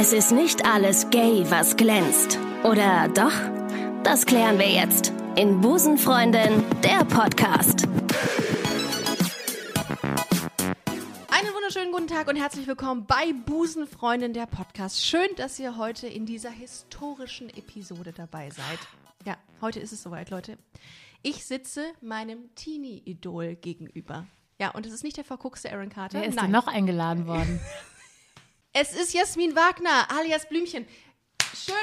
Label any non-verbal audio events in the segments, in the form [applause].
Es ist nicht alles gay, was glänzt. Oder doch? Das klären wir jetzt in Busenfreundin, der Podcast. Einen wunderschönen guten Tag und herzlich willkommen bei Busenfreundin, der Podcast. Schön, dass ihr heute in dieser historischen Episode dabei seid. Ja, heute ist es soweit, Leute. Ich sitze meinem Teenie-Idol gegenüber. Ja, und es ist nicht der verkuckste Aaron Carter. Wer ist Nein. denn noch eingeladen worden? [laughs] Es ist Jasmin Wagner, alias Blümchen. Schön.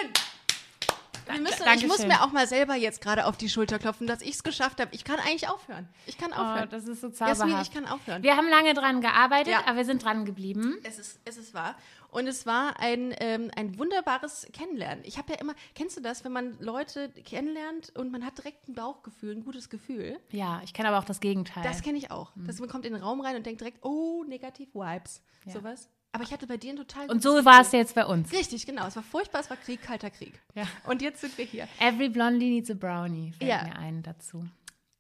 Wir müssen, ich muss mir auch mal selber jetzt gerade auf die Schulter klopfen, dass ich es geschafft habe. Ich kann eigentlich aufhören. Ich kann Oh, aufhören. das ist so Jasmin, zauberhaft. ich kann aufhören. Wir haben lange dran gearbeitet, Ja. aber wir sind dran geblieben. Es ist, es ist wahr. Und es war ein, ähm, ein wunderbares Kennenlernen. Ich habe ja immer, kennst du das, wenn man Leute kennenlernt und man hat direkt ein Bauchgefühl, ein gutes Gefühl? Ja, ich kenne aber auch das Gegenteil. Das kenne ich auch. Dass man kommt in den Raum rein und denkt direkt, oh, negativ Vibes. Ja. Sowas. Aber ich hatte bei dir ein total Und so war es jetzt bei uns. Richtig, genau. Es war furchtbar, es war Krieg, kalter Krieg. Ja. Und jetzt sind wir hier. Every Blondie needs a Brownie, fällt Ja. mir ein dazu.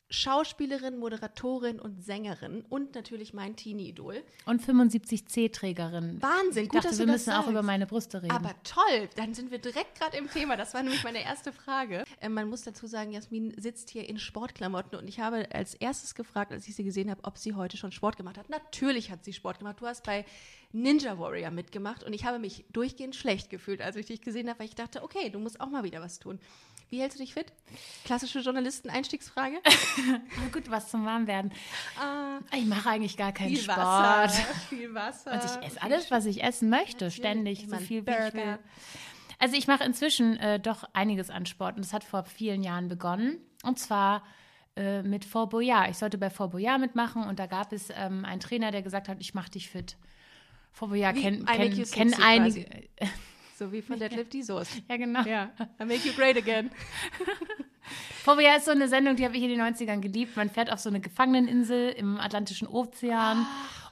Schauspielerin, Moderatorin und Sängerin und natürlich mein Teenie-Idol. Und 75C-Trägerin. Wahnsinn, Ich gut, dachte, dass wir müssen das auch über meine Brüste reden. Aber toll, dann sind wir direkt gerade im Thema. Das war nämlich meine erste Frage. Ähm, man muss dazu sagen, Jasmin sitzt hier in Sportklamotten und ich habe als erstes gefragt, als ich sie gesehen habe, ob sie heute schon Sport gemacht hat. Natürlich hat sie Sport gemacht. Du hast bei Ninja Warrior mitgemacht und ich habe mich durchgehend schlecht gefühlt, als ich dich gesehen habe, weil ich dachte, okay, du musst auch mal wieder was tun. Wie hältst du dich fit? Klassische Journalisten-Einstiegsfrage. [laughs] Na gut, was zum Warmwerden. Ah, Ich mache eigentlich gar keinen viel Sport. Wasser, [laughs] viel Wasser. Und ich esse alles, was ich essen möchte, ständig, Ich so viel wie ich Burger. will. Also ich mache inzwischen äh, doch einiges an Sport und das hat vor vielen Jahren begonnen. Und zwar äh, mit Fort Boyard. Ich sollte bei Fort Boyard mitmachen und da gab es ähm, einen Trainer, der gesagt hat, ich mache dich fit. Fort Boyard kennen kenn, kenn einige. [laughs] So wie von Deadlift die Soße. Ja, genau. Ja, I make you great again. [laughs] Boyard ist so eine Sendung, die habe ich in den 90ern geliebt. Man fährt auf so eine Gefangeneninsel im Atlantischen Ozean.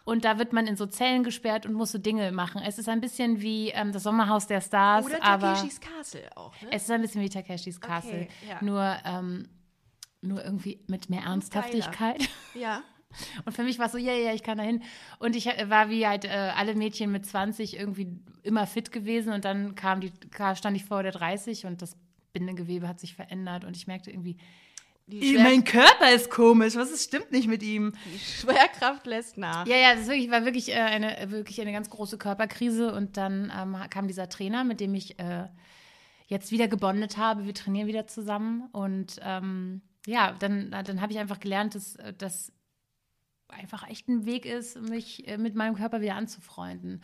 Und da wird man in so Zellen gesperrt und muss so Dinge machen. Es ist ein bisschen wie ähm, das Sommerhaus der Stars, Oder aber Takeshis Castle auch, ne? Es ist ein bisschen wie Takeshis Castle, ja. nur, ähm, nur irgendwie mit mehr Ernsthaftigkeit. ja. [laughs] Und für mich war es so, ja, ja, ich kann da hin. Und ich äh, war wie halt äh, alle Mädchen mit 20 irgendwie immer fit gewesen und dann kam die, stand ich vor der 30 und das Bindegewebe hat sich verändert und ich merkte irgendwie, Schwer Körper ist komisch, was ist, stimmt nicht mit ihm? die Schwerkraft lässt nach. Ja, ja, das wirklich, war wirklich, äh, eine, wirklich eine ganz große Körperkrise. Und dann ähm, kam dieser Trainer, mit dem ich äh, jetzt wieder gebondet habe. Wir trainieren wieder zusammen. Und ähm, ja, dann, dann habe ich einfach gelernt, dass das einfach echt ein Weg ist, mich äh, mit meinem Körper wieder anzufreunden.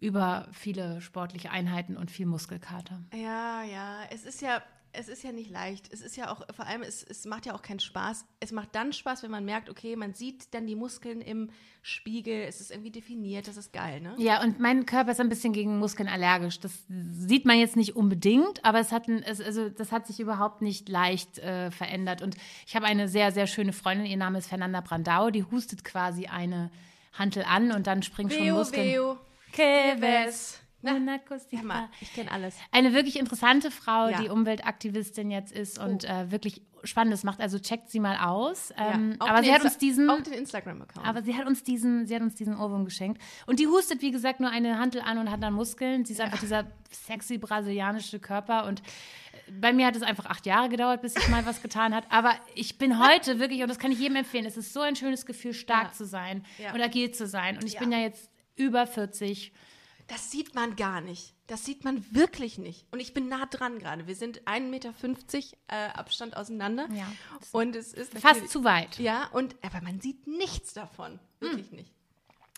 Über viele sportliche Einheiten und viel Muskelkater. Ja, ja, es ist ja, es ist ja nicht leicht. Es ist ja auch, vor allem, es, es macht ja auch keinen Spaß. Es macht dann Spaß, wenn man merkt, okay, man sieht dann die Muskeln im Spiegel, es ist irgendwie definiert, das ist geil, ne? Ja, und mein Körper ist ein bisschen gegen Muskeln allergisch. Das sieht man jetzt nicht unbedingt, aber es hat, ein, es, also, das hat sich überhaupt nicht leicht äh, verändert. Und ich habe eine sehr, sehr schöne Freundin, ihr Name ist Fernanda Brandau, die hustet quasi eine Hantel an und dann springt schon Muskeln. Veo, Que ves. Na, Una cosita. Hör mal, ich kenne alles. Eine wirklich interessante Frau, Ja. die Umweltaktivistin jetzt ist und Oh. äh, wirklich Spannendes macht. Also checkt sie mal aus. Ähm, ja. Aber sie hat Insta- uns diesen. Auch den Instagram-Account. Aber sie hat uns diesen, sie hat uns diesen Ohrwurm geschenkt. Und die hustet, wie gesagt, nur eine Hantel an und hat dann Muskeln. Sie ist einfach dieser sexy brasilianische Körper. Und bei mir hat es einfach acht Jahre gedauert, bis ich mal was getan hat. Aber ich bin heute [laughs] wirklich, und das kann ich jedem empfehlen, es ist so ein schönes Gefühl, stark Ja. zu sein Ja. und agil zu sein. Und ich Ja. bin ja jetzt über 40. Das sieht man gar nicht. Das sieht man wirklich nicht. Und ich bin nah dran gerade. Wir sind 1,50 Meter äh, Abstand auseinander. Ja. Und es ist Fast zu weit. Ja, und aber man sieht nichts davon. Wirklich nicht.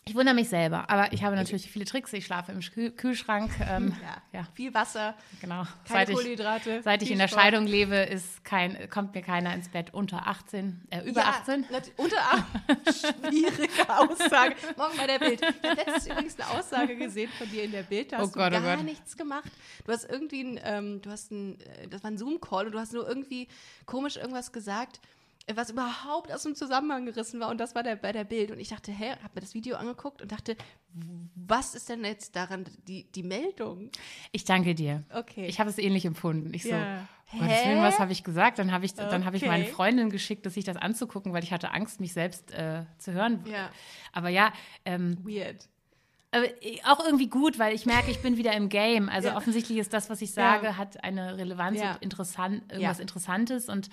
Ich wundere mich selber. Aber ich habe natürlich viele Tricks. Ich schlafe im Kühl Kühlschrank. Ähm, [laughs] Ja. ja, Viel Wasser, genau. keine Seit ich- Kohlenhydrate. Seit ich in der Sport. Scheidung lebe, ist kein, kommt mir keiner ins Bett unter 18, äh, über ja, 18. nat- Unter 18. [laughs] Schwierige Aussage. Morgen bei der Bild. Ich habe letztens übrigens eine Aussage gesehen von dir in der Bild. Da Oh hast Gott, du oh gar Gott. nichts gemacht. Du hast irgendwie ein, ähm, du hast ein, äh, das war ein Zoom-Call und du hast nur irgendwie komisch irgendwas gesagt, was überhaupt aus dem Zusammenhang gerissen war. Und das war der, bei der Bild. Und ich dachte, hä, hab mir das Video angeguckt und dachte, was ist denn jetzt daran die, die Meldung? Ich danke dir. Okay. Ich habe es ähnlich empfunden. Ich so, Ja. um Gottes Willen, was habe ich gesagt? Dann habe ich, dann habe ich Okay. meine Freundin geschickt, dass sich das anzugucken, weil ich hatte Angst, mich selbst äh, zu hören. Ja. Aber ja, ähm, Weird. aber auch irgendwie gut, weil ich merke, ich bin wieder im Game. Also Ja. offensichtlich ist das, was ich sage, hat eine Relevanz und interessant, irgendwas. Interessantes. Und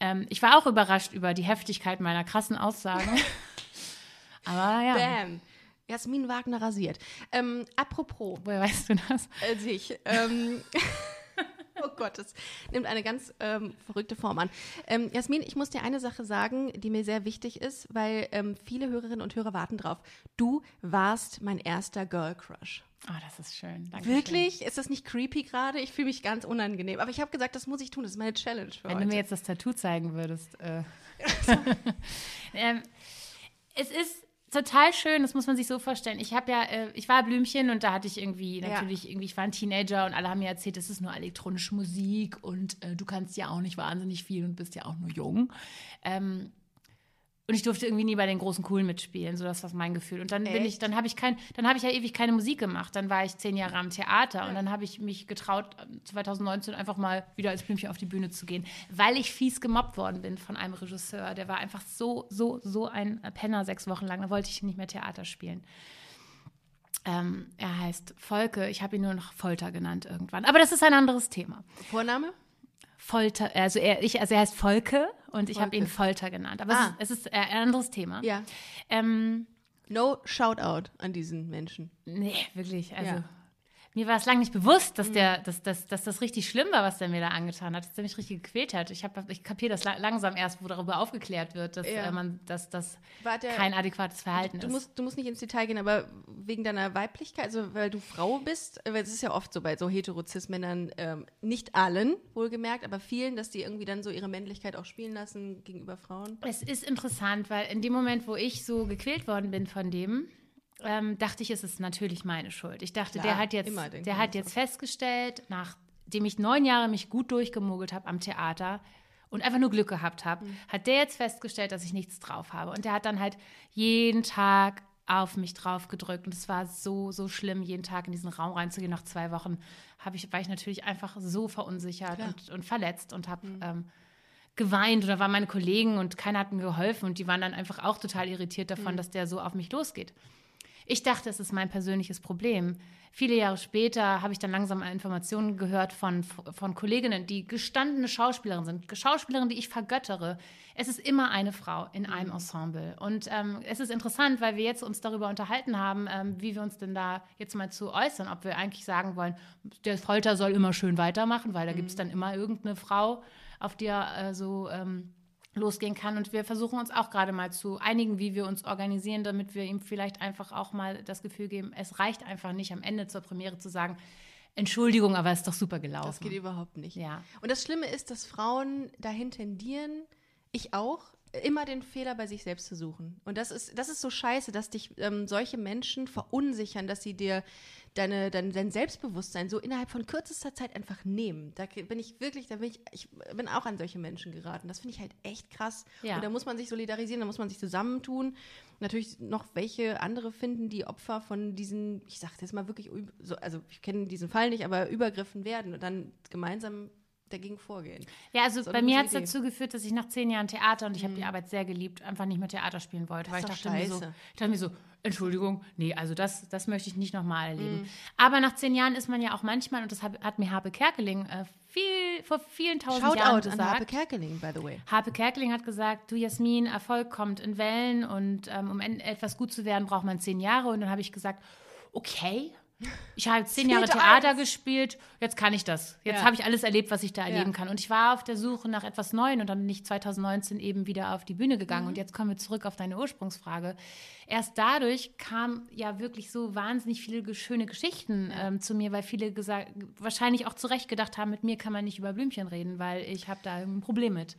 ähm, ich war auch überrascht über die Heftigkeit meiner krassen Aussagen. [laughs] aber ja, Bam. Jasmin Wagner rasiert. Ähm, apropos woher weißt du das? äh, sich. Ähm, [laughs] [laughs] oh Gott, das nimmt eine ganz ähm, verrückte Form an. Ähm, Jasmin, ich muss dir eine Sache sagen, die mir sehr wichtig ist, weil ähm, viele Hörerinnen und Hörer warten drauf. Du warst mein erster Girl Crush. Oh, das ist schön. Dankeschön. Wirklich? Ist das nicht creepy gerade? Ich fühle mich ganz unangenehm. Aber ich habe gesagt, das muss ich tun. Das ist meine Challenge für Wenn heute. du mir jetzt das Tattoo zeigen würdest. Äh. [laughs] [laughs] ähm, es ist total schön, das muss man sich so vorstellen. Ich habe ja, äh, ich war Blümchen und da hatte ich irgendwie, Ja. natürlich, irgendwie, ich war ein Teenager und alle haben mir erzählt, das ist nur elektronische Musik und äh, du kannst ja auch nicht wahnsinnig viel und bist ja auch nur jung. Ähm, und ich durfte irgendwie nie bei den großen Coolen mitspielen, so das war mein Gefühl. Und dann bin ich, Echt? dann habe ich kein, dann habe ich ja ewig keine Musik gemacht. Dann war ich zehn Jahre am Theater und dann habe ich mich getraut, 2019 einfach mal wieder als Blümchen auf die Bühne zu gehen, weil ich fies gemobbt worden bin von einem Regisseur. Der war einfach so, so, so ein Penner sechs Wochen lang. Da wollte ich nicht mehr Theater spielen. Ähm, er heißt Volke. Ich habe ihn nur noch Folter genannt irgendwann. Aber das ist ein anderes Thema. Vorname? Folter, also er, ich, also er heißt Volke und ich habe ihn Folter genannt. Aber Ah. es, ist, es ist ein anderes Thema. Ja. Ähm, No Shoutout an diesen Menschen. nee, wirklich. Also Ja. Mir war es lange nicht bewusst, dass, der, dass, dass, dass das richtig schlimm war, was der mir da angetan hat, dass der mich richtig gequält hat. Ich, hab- ich kapiere das la langsam erst, wo darüber aufgeklärt wird, dass Ja. äh, man, dass das der- kein adäquates Verhalten Du ist. musst, du musst nicht ins Detail gehen, aber wegen deiner Weiblichkeit, also weil du Frau bist, weil es ist ja oft so bei so Heterozis-Männern, ähm, nicht allen, wohlgemerkt, aber vielen, dass die irgendwie dann so ihre Männlichkeit auch spielen lassen gegenüber Frauen. Es ist interessant, weil in dem Moment, wo ich so gequält worden bin von dem, ähm, dachte ich, es ist natürlich meine Schuld. Ich dachte, Klar, der hat jetzt, der hat so. jetzt festgestellt, nachdem ich neun Jahre mich gut durchgemogelt habe am Theater und einfach nur Glück gehabt habe, Mhm. hat der jetzt festgestellt, dass ich nichts drauf habe. Und der hat dann halt jeden Tag auf mich drauf gedrückt und es war so, so schlimm, jeden Tag in diesen Raum reinzugehen. Nach zwei Wochen habe ich, war ich natürlich einfach so verunsichert und, und verletzt und habe Mhm. ähm, geweint oder waren meine Kollegen und keiner hat mir geholfen und die waren dann einfach auch total irritiert davon, dass der so auf mich losgeht. Ich dachte, es ist mein persönliches Problem. Viele Jahre später habe ich dann langsam Informationen gehört von, von Kolleginnen, die gestandene Schauspielerinnen sind. Schauspielerinnen, die ich vergöttere. Es ist immer eine Frau in einem Ensemble. Und ähm, es ist interessant, weil wir jetzt uns darüber unterhalten haben, ähm, wie wir uns denn da jetzt mal zu äußern, ob wir eigentlich sagen wollen, der Folter soll immer schön weitermachen, weil da gibt es dann immer irgendeine Frau, auf die er äh, so ähm, losgehen kann. Und wir versuchen uns auch gerade mal zu einigen, wie wir uns organisieren, damit wir ihm vielleicht einfach auch mal das Gefühl geben, es reicht einfach nicht am Ende zur Premiere zu sagen, Entschuldigung, aber es ist doch super gelaufen. Das geht überhaupt nicht. Ja. Und das Schlimme ist, dass Frauen dahin tendieren, ich auch, immer den Fehler bei sich selbst zu suchen. Und das ist, das ist so scheiße, dass dich ähm, solche Menschen verunsichern, dass sie dir deine, dein, dein Selbstbewusstsein so innerhalb von kürzester Zeit einfach nehmen. Da bin ich wirklich, da bin ich, ich bin auch an solche Menschen geraten. Das finde ich halt echt krass. Ja. Und da muss man sich solidarisieren, da muss man sich zusammentun. Natürlich noch welche andere finden, die Opfer von diesen, ich sage jetzt mal wirklich, also ich kenne diesen Fall nicht, aber Übergriffen werden und dann gemeinsam dagegen vorgehen. Ja, also So bei mir hat es. Mhm. dazu geführt, dass ich nach zehn Jahren Theater und ich habe die Arbeit sehr geliebt, einfach nicht mehr Theater spielen wollte. weil ich dachte, mir so, ich dachte mir so, Entschuldigung, nee, also das, das möchte ich nicht nochmal erleben. Mhm. Aber nach zehn Jahren ist man ja auch manchmal, und das hat, mir Harpe Kerkeling äh, viel, vor vielen tausend Jahren Shoutout an gesagt. Harpe Kerkeling, by the way. Harpe Kerkeling hat gesagt, du Jasmin, Erfolg kommt in Wellen und ähm, um etwas gut zu werden, braucht man zehn Jahre. Und dann habe ich gesagt, okay, ich habe zehn Jahre Theater eins. gespielt, jetzt kann ich das. Jetzt Ja. habe ich alles erlebt, was ich da erleben Ja. kann. Und ich war auf der Suche nach etwas Neuem und dann bin ich 2019 eben wieder auf die Bühne gegangen. Mhm. Und jetzt kommen wir zurück auf deine Ursprungsfrage. Erst dadurch kamen ja wirklich so wahnsinnig viele schöne Geschichten ähm, zu mir, weil viele gesagt, wahrscheinlich auch zu Recht gedacht haben, mit mir kann man nicht über Blümchen reden, weil ich habe da ein Problem mit.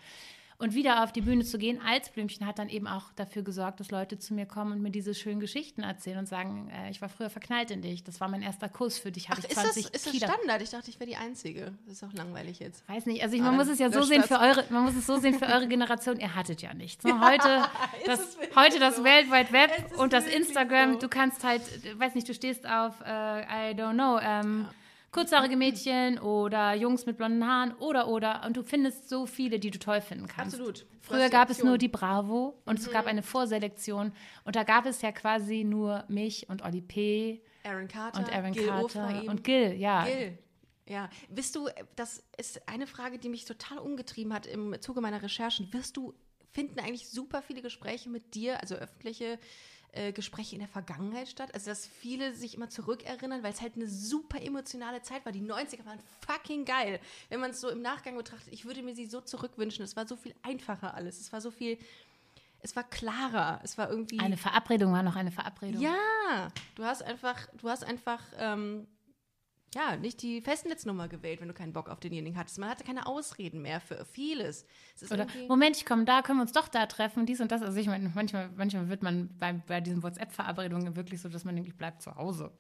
Und wieder auf die Bühne zu gehen als Blümchen hat dann eben auch dafür gesorgt, dass Leute zu mir kommen und mir diese schönen Geschichten erzählen und sagen, äh, ich war früher verknallt in dich, das war mein erster Kuss, für dich Ach, habe ich ist das, 20 ist das. Standard? Ich dachte, ich wäre die Einzige. Das ist auch langweilig jetzt. Weiß nicht, also ich, man muss es ja so sehen das. für eure, man muss es so sehen für eure [laughs] Generation, ihr hattet ja nichts. Ne? Heute, [laughs] das, es wirklich heute das so? World Wide Web und das Instagram, so. du kannst halt, weiß nicht, du stehst auf, äh, I don't know, ähm, kurzhaarige Mädchen oder Jungs mit blonden Haaren oder oder und du findest so viele, die du toll finden kannst. Absolut. Früher gab es. Mhm. nur die Bravo und es gab eine Vorselektion und da gab es ja quasi nur mich und Oli P. Aaron Carter und Aaron Gil Carter Ofraim. und Gil, ja. Gil. Ja, bist du, das ist eine Frage, die mich total umgetrieben hat im Zuge meiner Recherchen. Wirst du, finden eigentlich super viele Gespräche mit dir, also öffentliche äh, Gespräche in der Vergangenheit statt? Also, dass viele sich immer zurückerinnern, weil es halt eine super emotionale Zeit war. Die 90er waren fucking geil. Wenn man es so im Nachgang betrachtet, ich würde mir sie so zurückwünschen. Es war so viel einfacher alles. Es war so viel, es war klarer. Es war irgendwie. Eine Verabredung war noch eine Verabredung. Ja, du hast einfach, du hast einfach, ähm, ja, nicht die Festnetznummer gewählt, wenn du keinen Bock auf denjenigen hattest. Man hatte keine Ausreden mehr für vieles. Es ist Oder Moment, ich komme da, können wir uns doch da treffen, dies und das. Also ich meine, manchmal, manchmal wird man bei, bei diesen WhatsApp-Verabredungen wirklich so, dass man denkt, ich bleib zu Hause.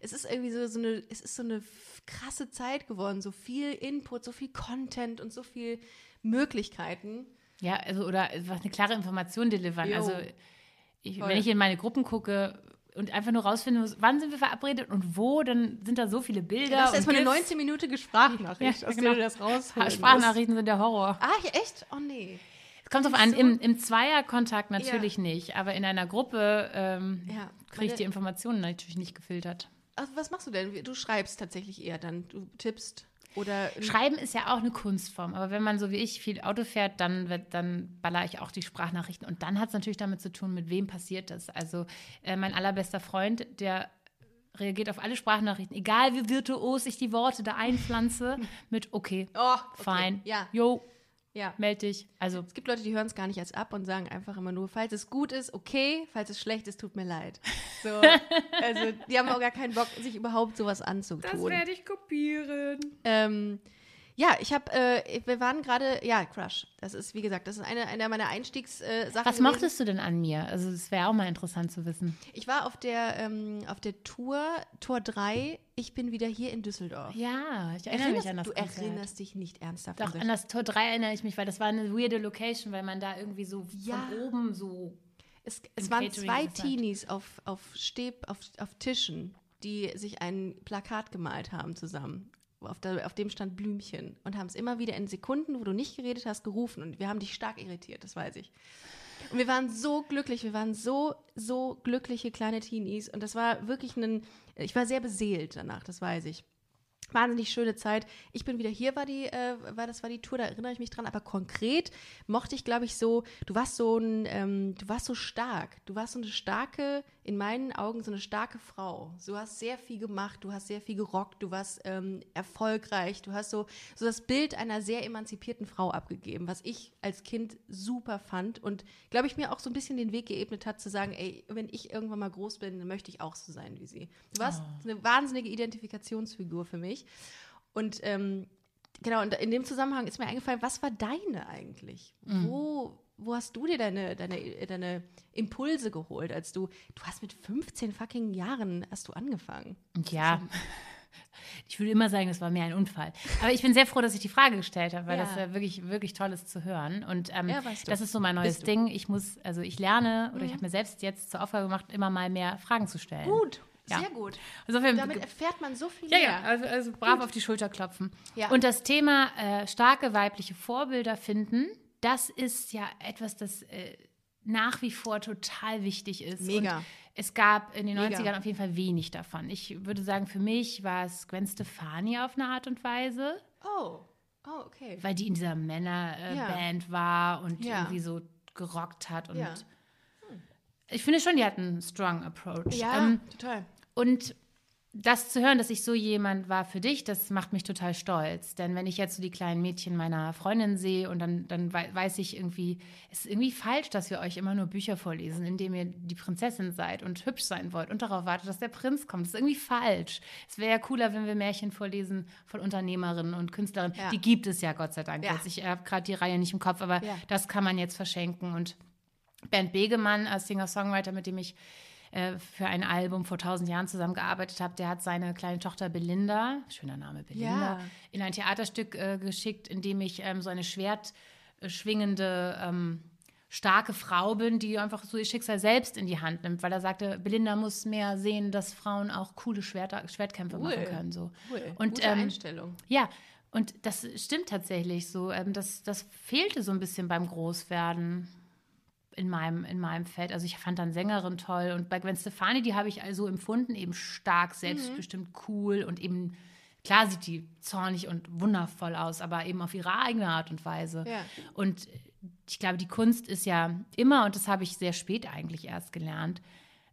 es ist irgendwie so, so eine, es ist so eine krasse Zeit geworden. So viel Input, so viel Content und so viel Möglichkeiten. Ja, also oder was eine klare Information delivern. Jo. Also ich, wenn ich in meine Gruppen gucke und einfach nur rausfinden muss, wann sind wir verabredet und wo, dann sind da so viele Bilder. Das ist erstmal eine GIFs. 19-minütige Sprachnachricht, Ja, aus genau. der du das Sprachnachrichten sind der Horror. Ah, echt? Oh nee. Es kommt drauf an, so? im, im Zweierkontakt natürlich nicht, aber in einer Gruppe ähm, Ja, kriege ich die Informationen natürlich nicht gefiltert. Also, was machst du denn? Du schreibst tatsächlich eher dann. Du tippst oder. Schreiben ist ja auch eine Kunstform, aber wenn man so wie ich viel Auto fährt, dann, wird, dann baller ich auch die Sprachnachrichten. Und dann hat es natürlich damit zu tun, mit wem passiert das. Also äh, mein allerbester Freund, der reagiert auf alle Sprachnachrichten, egal wie virtuos ich die Worte da einpflanze, [laughs] mit okay, Oh, okay. fein, Ja, jo, ja. meld dich. Also Es gibt Leute, die hören es gar nicht als ab und sagen einfach immer nur, falls es gut ist, okay, falls es schlecht ist, tut mir leid. So, [laughs] also die haben auch gar keinen Bock, sich überhaupt sowas anzutun. ich kopieren. Ähm, ja, ich habe, äh, wir waren gerade, ja, Crush. Das ist, wie gesagt, das ist eine, eine meiner Einstiegssachen. Sachen Was gewesen. mochtest du denn an mir? Also es wäre auch mal interessant zu wissen. Ich war auf der, ähm, auf der Tour, Tour 3, ich bin wieder hier in Düsseldorf. Ja, ich erinnere Erinnerst, mich an das du Konzert. erinnerst dich nicht ernsthaft Doch, an das Tor 3 erinnere ich mich, weil das war eine weirde Location, weil man da irgendwie so Ja. von oben so Es, es waren Catering zwei gesagt. Teenies auf, auf, Stäb, auf, auf Tischen, die sich ein Plakat gemalt haben zusammen. Auf, der, auf dem stand Blümchen und haben es immer wieder in Sekunden, wo du nicht geredet hast, gerufen. Und wir haben dich stark irritiert, das weiß ich. Und wir waren so glücklich, wir waren so, so glückliche kleine Teenies. Und das war wirklich ein, ich war sehr beseelt danach, das weiß ich. Wahnsinnig schöne Zeit. Ich bin wieder hier, war die, äh, war das war die Tour, da erinnere ich mich dran. Aber konkret mochte ich, glaube ich, so, du warst so ein, ähm, du warst so stark. Du warst so eine starke, in meinen Augen so eine starke Frau. Du hast sehr viel gemacht, du hast sehr viel gerockt, du warst ähm, erfolgreich, du hast so, so das Bild einer sehr emanzipierten Frau abgegeben, was ich als Kind super fand und, glaube ich, mir auch so ein bisschen den Weg geebnet hat, zu sagen, ey, wenn ich irgendwann mal groß bin, dann möchte ich auch so sein wie sie. Du warst eine wahnsinnige Identifikationsfigur für mich. Und ähm, genau, und in dem Zusammenhang ist mir eingefallen, was war deine eigentlich? Wo, wo hast du dir deine, deine, deine Impulse geholt, als du, du hast mit 15 fucking Jahren hast du angefangen. Ja, [laughs] ich würde immer sagen, das war mehr ein Unfall. Aber ich bin sehr froh, dass ich die Frage gestellt habe, weil Ja. das äh, wirklich, wirklich toll ist zu hören. Und ähm, Ja, weißt du. das ist so mein neues. Ding. Ich muss, also ich lerne oder ich Mhm. habe mir selbst jetzt zur Aufgabe gemacht, immer mal mehr Fragen zu stellen. Gut, Ja. sehr gut. Insofern, Damit erfährt man so viel ja, mehr. ja, also, also brav auf die Schulter klopfen. Ja. Und das Thema äh, starke weibliche Vorbilder finden, das ist ja etwas, das äh, nach wie vor total wichtig ist. Mega. Und es gab in den Mega. 90ern auf jeden Fall wenig davon. Ich würde sagen, für mich war es Gwen Stefani auf eine Art und Weise, Oh, oh, okay. weil die in dieser Männerband äh, Ja. War und Ja. irgendwie so gerockt hat. Und Ja. ich finde schon, die hat einen strong Approach. Ja, Ähm, total. und das zu hören, dass ich so jemand war für dich, das macht mich total stolz. Denn wenn ich jetzt so die kleinen Mädchen meiner Freundin sehe und dann, dann wei- weiß ich irgendwie, es ist irgendwie falsch, dass wir euch immer nur Bücher vorlesen, indem ihr die Prinzessin seid und hübsch sein wollt und darauf wartet, dass der Prinz kommt. Das ist irgendwie falsch. Es wäre ja cooler, wenn wir Märchen vorlesen von Unternehmerinnen und Künstlerinnen. Ja. Die gibt es ja, Gott sei Dank. Ja. Jetzt. Ich habe gerade die Reihe nicht im Kopf, aber Ja. das kann man jetzt verschenken. Und Bernd Begemann als Singer-Songwriter, mit dem ich äh, für ein Album vor tausend Jahren zusammengearbeitet habe, der hat seine kleine Tochter Belinda, schöner Name Belinda, Ja. in ein Theaterstück äh, geschickt, in dem ich ähm, so eine schwertschwingende ähm, starke Frau bin, die einfach so ihr Schicksal selbst in die Hand nimmt, weil er sagte, Belinda muss mehr sehen, dass Frauen auch coole Schwerter, Schwertkämpfe Cool. machen können. So. Cool. Und Gute ähm, Einstellung. ja, und das stimmt tatsächlich so. Ähm, das, das fehlte so ein bisschen beim Großwerden in meinem, in meinem Feld. Also ich fand dann Sängerin toll. Und bei Gwen Stefani, die habe ich also empfunden, eben stark, selbstbestimmt, cool und eben, klar sieht die zornig und wundervoll aus, aber eben auf ihre eigene Art und Weise. Ja. Und ich glaube, die Kunst ist ja immer, und das habe ich sehr spät eigentlich erst gelernt,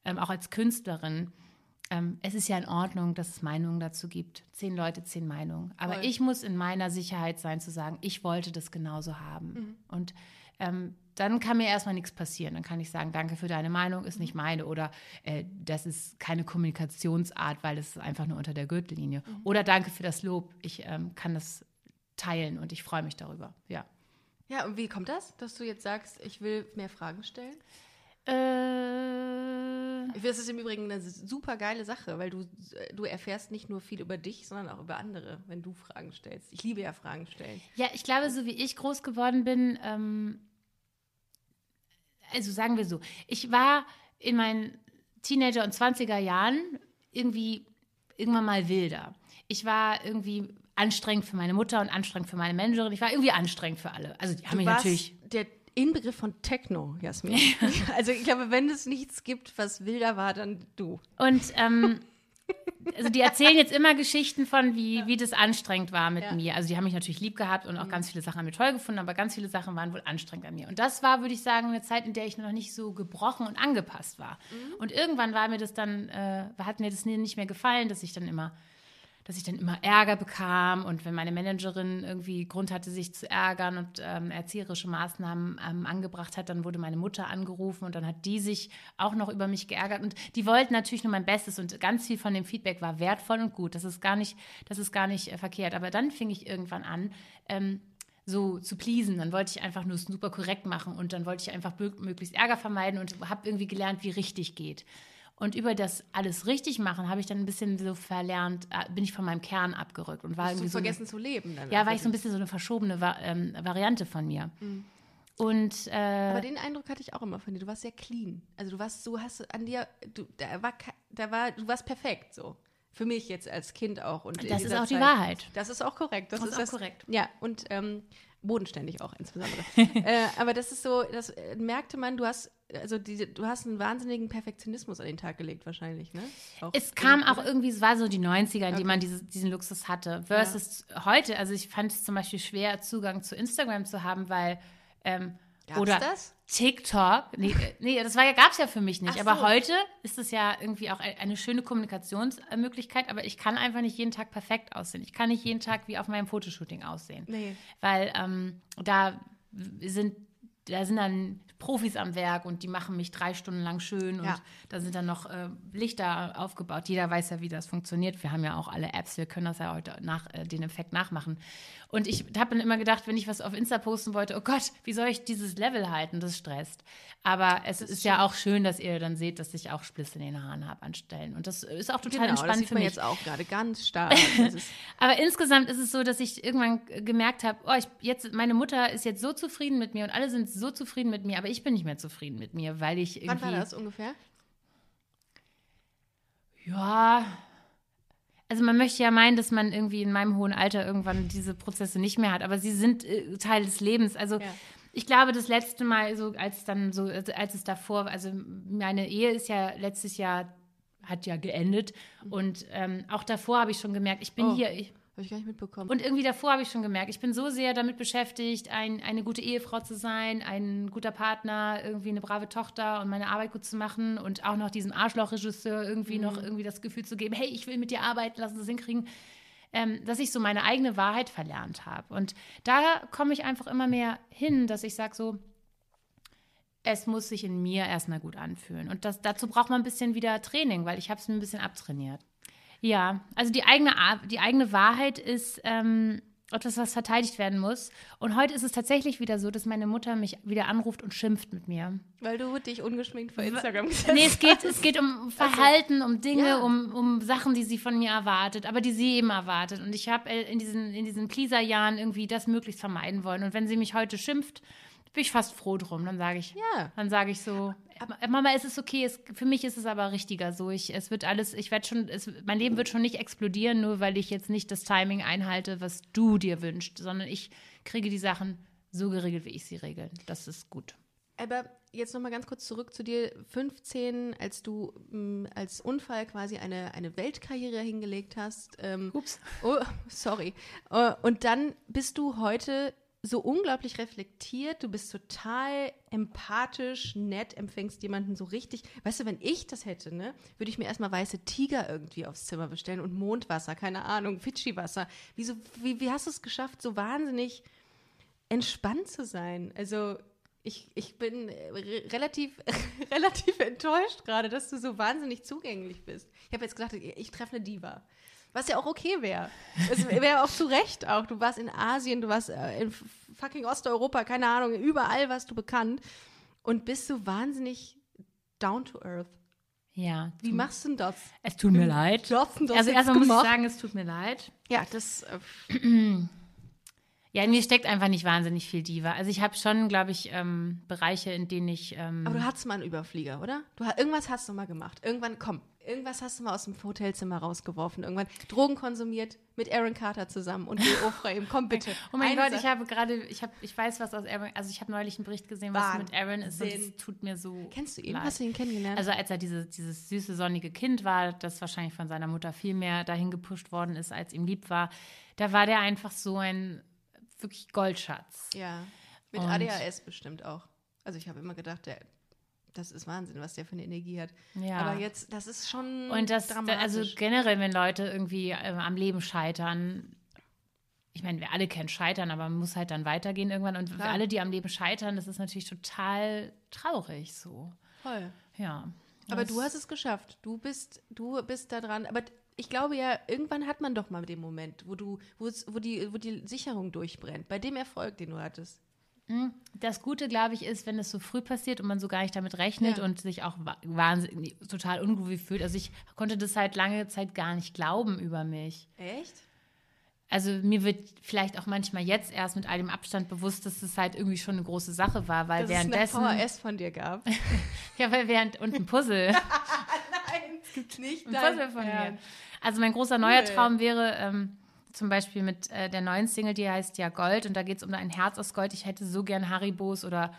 ähm, auch als Künstlerin, ähm, es ist ja in Ordnung, dass es Meinungen dazu gibt. Zehn Leute, zehn Meinungen. Aber Voll. ich muss in meiner Sicherheit sein, zu sagen, ich wollte das genauso haben. Mhm. Und ähm, dann kann mir erstmal nichts passieren. Dann kann ich sagen, danke für deine Meinung, ist Mhm. nicht meine. Oder äh, das ist keine Kommunikationsart, weil es ist einfach nur unter der Gürtellinie. Mhm. Oder danke für das Lob. Ich ähm, kann das teilen und ich freue mich darüber. Ja. Ja, und wie kommt das, dass du jetzt sagst, ich will mehr Fragen stellen? Äh, Ich finde, das ist im Übrigen eine super geile Sache, weil du, du erfährst nicht nur viel über dich, sondern auch über andere, wenn du Fragen stellst. Ich liebe ja Fragen stellen. Ja, ich glaube, so wie ich groß geworden bin, ähm, also sagen wir so, ich war in meinen Teenager- und 20er Jahren irgendwie irgendwann mal wilder. Ich war irgendwie anstrengend für meine Mutter und anstrengend für meine Managerin. Ich war irgendwie anstrengend für alle. Also die haben mich warst natürlich. der Inbegriff von Techno, Jasmin. [laughs] also ich glaube, wenn es nichts gibt, was wilder war, dann du. Und ähm, also die erzählen jetzt immer Geschichten von, wie, wie das anstrengend war mit Ja. Mhm. mir. Also die haben mich natürlich lieb gehabt und auch ganz viele Sachen an mir toll gefunden, aber ganz viele Sachen waren wohl anstrengend an mir. Und das war, würde ich sagen, eine Zeit, in der ich noch nicht so gebrochen und angepasst war. Mhm. Und irgendwann war mir das dann, äh, hat mir das nicht mehr gefallen, dass ich dann immer dass ich dann immer Ärger bekam und wenn meine Managerin irgendwie Grund hatte, sich zu ärgern und ähm, erzieherische Maßnahmen ähm, angebracht hat, dann wurde meine Mutter angerufen und dann hat die sich auch noch über mich geärgert und die wollten natürlich nur mein Bestes und ganz viel von dem Feedback war wertvoll und gut. Das ist gar nicht, das ist gar nicht äh, verkehrt. Aber dann fing ich irgendwann an, ähm, so zu pleasen. Dann wollte ich einfach nur super korrekt machen und dann wollte ich einfach mö- möglichst Ärger vermeiden und habe irgendwie gelernt, wie richtig geht. Und über das alles richtig machen habe ich dann ein bisschen so verlernt, äh, bin ich von meinem Kern abgerückt und war du irgendwie so eine- vergessen zu leben dann. ja, war ich so ein bisschen so eine verschobene ähm, Variante von mir. Und äh, Aber den Eindruck hatte ich auch immer von dir. Du warst sehr clean. Also du warst so, hast du an dir, du, da war, da war, du warst perfekt so. Für mich jetzt als Kind auch. Und das ist auch die Zeit- Wahrheit. Das ist auch korrekt. Das, Das ist ist auch das, korrekt. Ja, und ähm, bodenständig auch insbesondere. [laughs] äh, aber das ist so, das äh, merkte man, du hast, also diese, du hast einen wahnsinnigen Perfektionismus an den Tag gelegt wahrscheinlich, ne? Auch Es kam auch irgendwie, es war so die 90er, in Okay. die man diese, diesen Luxus hatte. Versus heute, also ich fand es zum Beispiel schwer, Zugang zu Instagram zu haben, weil ähm, Gab's oder das? TikTok. Nee, äh, nee das war ja, gab es ja für mich nicht. Ach Aber so. heute ist es ja irgendwie auch ein- eine schöne Kommunikationsmöglichkeit, aber ich kann einfach nicht jeden Tag perfekt aussehen. Ich kann nicht jeden Tag wie auf meinem Fotoshooting aussehen. Nee. Weil ähm, da sind, da sind dann Profis am Werk und die machen mich drei Stunden lang schön und Ja. da sind dann noch äh, Lichter aufgebaut. Jeder weiß ja, wie das funktioniert. Wir haben ja auch alle Apps, wir können das ja heute nach, äh, den Effekt nachmachen. Und ich habe dann immer gedacht, wenn ich was auf Insta posten wollte, oh Gott, wie soll ich dieses Level halten? Das stresst. Aber es ist ja auch schön, dass ihr dann seht, dass ich auch Spliss in den Haaren habe anstellen. Und das ist auch total Genau, das entspannt sieht für man mich. jetzt auch gerade ganz stark. Das ist, [laughs] Aber insgesamt ist es so, dass ich irgendwann gemerkt habe, oh, ich, jetzt, meine Mutter ist jetzt so zufrieden mit mir und alle sind so zufrieden mit mir, aber ich bin nicht mehr zufrieden mit mir, weil ich irgendwie. wann war das ungefähr? Ja. Also man möchte ja meinen, dass man irgendwie in meinem hohen Alter irgendwann diese Prozesse nicht mehr hat, aber sie sind äh, Teil des Lebens. Also Ja. ich glaube, das letzte Mal, so als dann so, als als es davor, also meine Ehe ist ja letztes Jahr hat ja geendet und ähm, auch davor habe ich schon gemerkt, ich bin Oh. hier, ich, Habe ich gar nicht mitbekommen. und irgendwie davor habe ich schon gemerkt, ich bin so sehr damit beschäftigt, ein, eine gute Ehefrau zu sein, ein guter Partner, irgendwie eine brave Tochter und meine Arbeit gut zu machen und auch noch diesem Arschlochregisseur irgendwie noch irgendwie das Gefühl zu geben, hey, ich will mit dir arbeiten, lass uns das hinkriegen, ähm, dass ich so meine eigene Wahrheit verlernt habe. Und da komme ich einfach immer mehr hin, dass ich sage so, es muss sich in mir erstmal gut anfühlen. Und das, dazu braucht man ein bisschen wieder Training, weil ich habe es mir ein bisschen abtrainiert. Ja, also die eigene, die eigene Wahrheit ist ähm, etwas, was verteidigt werden muss. Und heute ist es tatsächlich wieder so, dass meine Mutter mich wieder anruft und schimpft mit mir. Weil du dich ungeschminkt vor Instagram gesetzt Nee, es geht, es geht um Verhalten, um Dinge, Ja. um, um Sachen, die sie von mir erwartet, aber die sie eben erwartet. Und ich habe äh, in diesen, in diesen Pleaser-Jahren irgendwie das möglichst vermeiden wollen. Und wenn sie mich heute schimpft, bin ich fast froh drum. Dann sage ich, Ja. dann sage ich so, "Äh, Mama, es ist okay, es, für mich ist es aber richtiger so. Ich, es wird alles, ich werde schon, es, mein Leben wird schon nicht explodieren, nur weil ich jetzt nicht das Timing einhalte, was du dir wünschst, sondern ich kriege die Sachen so geregelt, wie ich sie regel. Das ist gut. Aber jetzt nochmal ganz kurz zurück zu dir. 15, als du mh, als Unfall quasi eine, eine Weltkarriere hingelegt hast. Ähm, Ups. Oh, sorry. Äh, Und dann bist du heute so unglaublich reflektiert, du bist total empathisch, nett, empfängst jemanden so richtig. Weißt du, wenn ich das hätte, ne, würde ich mir erstmal weiße Tiger irgendwie aufs Zimmer bestellen und Mondwasser, keine Ahnung, Fidschi-Wasser. Wieso, wie, wie hast du es geschafft, so wahnsinnig entspannt zu sein? Also, ich, ich bin äh, re relativ, [laughs] relativ enttäuscht gerade, dass du so wahnsinnig zugänglich bist. Ich habe jetzt gedacht, ich treffe eine Diva. Was ja auch okay wäre. Es wäre auch zu Recht auch. Du warst in Asien, du warst äh, in fucking Osteuropa, keine Ahnung, überall warst du bekannt und bist so wahnsinnig down to earth. Ja. Wie machst du denn das? Es tut mir leid. Denn das Also erstmal muss ich sagen, es tut mir leid. Ja, das. Äh, Ja, in mir steckt einfach nicht wahnsinnig viel Diva. Also ich habe schon, glaube ich, ähm, Bereiche, in denen ich ähm, aber du hattest mal einen Überflieger, oder? Du, irgendwas hast du mal gemacht. Irgendwann, komm, irgendwas hast du mal aus dem Hotelzimmer rausgeworfen. Irgendwann Drogen konsumiert mit Aaron Carter zusammen und Leo [laughs] Frame. Komm bitte. Oh mein Gott, ich habe gerade, ich habe, ich weiß, was aus Aaron, also ich habe neulich einen Bericht gesehen, was mit Aaron ist und es tut mir so Kennst du ihn? leid. Hast du ihn kennengelernt? Also als er diese, dieses süße, sonnige Kind war, das wahrscheinlich von seiner Mutter viel mehr dahin gepusht worden ist, als ihm lieb war, da war der einfach so ein wirklich Goldschatz. ja. Mit Und- ADHS bestimmt auch. Also ich habe immer gedacht, der, das ist Wahnsinn, was der für eine Energie hat. Ja. Aber jetzt, das ist schon Und das, dramatisch. also generell, wenn Leute irgendwie äh, am Leben scheitern, ich meine, wir alle kennen Scheitern, aber man muss halt dann weitergehen irgendwann. Und für alle, die am Leben scheitern, das ist natürlich total traurig so. Voll. Ja. Aber du hast es geschafft. Du bist, du bist da dran. Aber ich glaube ja, irgendwann hat man doch mal den Moment, wo du, wo es, wo die, wo die Sicherung durchbrennt. Bei dem Erfolg, den du hattest. Das Gute, glaube ich, ist, wenn es so früh passiert und man so gar nicht damit rechnet Ja. und sich auch wa- wahnsinnig total ungroovy fühlt. Also ich konnte das halt lange Zeit gar nicht glauben über mich. Echt? Also mir wird vielleicht auch manchmal jetzt erst mit all dem Abstand bewusst, dass es halt irgendwie schon eine große Sache war, weil Dass es eine währenddessen VHS von dir gab. [laughs] ja, weil während und ein Puzzle, [laughs] Nein, es gibt nicht ein Puzzle von mir. Also mein großer neuer Cool. Traum wäre ähm, zum Beispiel mit äh, der neuen Single, die heißt ja Gold und da geht es um ein Herz aus Gold. Ich hätte so gern Haribos oder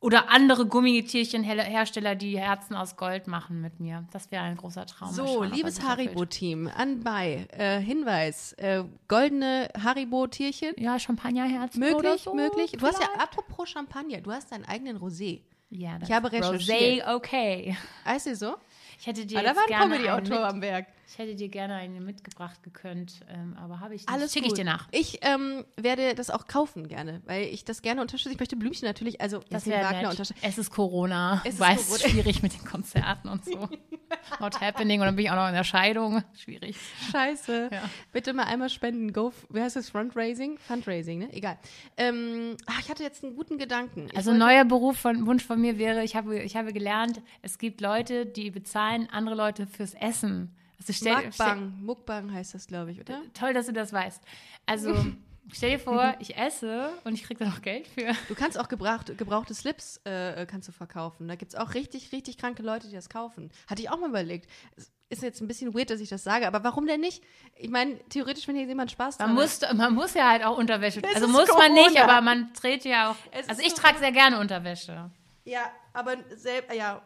oder andere Gummitierchenhersteller, die Herzen aus Gold machen mit mir. Das wäre ein großer Traum. So, schauen, liebes. Haribo-Team, anbei, äh, Hinweis, äh, goldene Haribo-Tierchen. Ja, Champagnerherzen Möglich, oder so. möglich. Du hast ja, vielleicht. apropos Champagner, du hast deinen eigenen Rosé. Ja, das Ich habe recherchiert. Rosé, okay. Heißt ihr so? Ich hätte dir Ah, da war ein Comedy-Autor am Werk. Ich hätte dir gerne eine mitgebracht gekönnt, ähm, aber habe ich nicht. Alles Schicke ich dir nach. Ich ähm, werde das auch kaufen gerne, weil ich das gerne unterstütze. Ich möchte Blümchen natürlich, also Das Wagner unterstützen. Es ist Corona. Es ist Weiß, Corona. schwierig mit den Konzerten und so. [laughs] Not happening. Und dann bin ich auch noch in der Scheidung. Schwierig. Scheiße. Ja. Bitte mal einmal spenden. Go, wie heißt das? Fundraising? Fundraising, ne? Egal. Ähm, ach, ich hatte jetzt einen guten Gedanken. Ich Also ein neuer Beruf von Wunsch von mir wäre, ich habe, ich habe gelernt, es gibt Leute, die bezahlen andere Leute fürs Essen. Also stell, Mukbang. Mukbang heißt das, glaube ich, oder? stell, toll, dass du das weißt. Also [laughs] stell dir vor, ich esse und ich kriege da noch Geld für. Du kannst auch gebraucht, gebrauchte Slips äh, äh, kannst du verkaufen. Da gibt es auch richtig, richtig kranke Leute, die das kaufen. Hatte ich auch mal überlegt. Es ist jetzt ein bisschen weird, dass ich das sage, aber warum denn nicht? Ich meine, theoretisch, wenn hier jemand Spaß Man dran muss, man muss ja halt auch Unterwäsche. Es Also muss man nicht, Corona. aber man trägt ja auch. Es Also ich trage sehr gerne Unterwäsche. Ja, aber selbst, ja,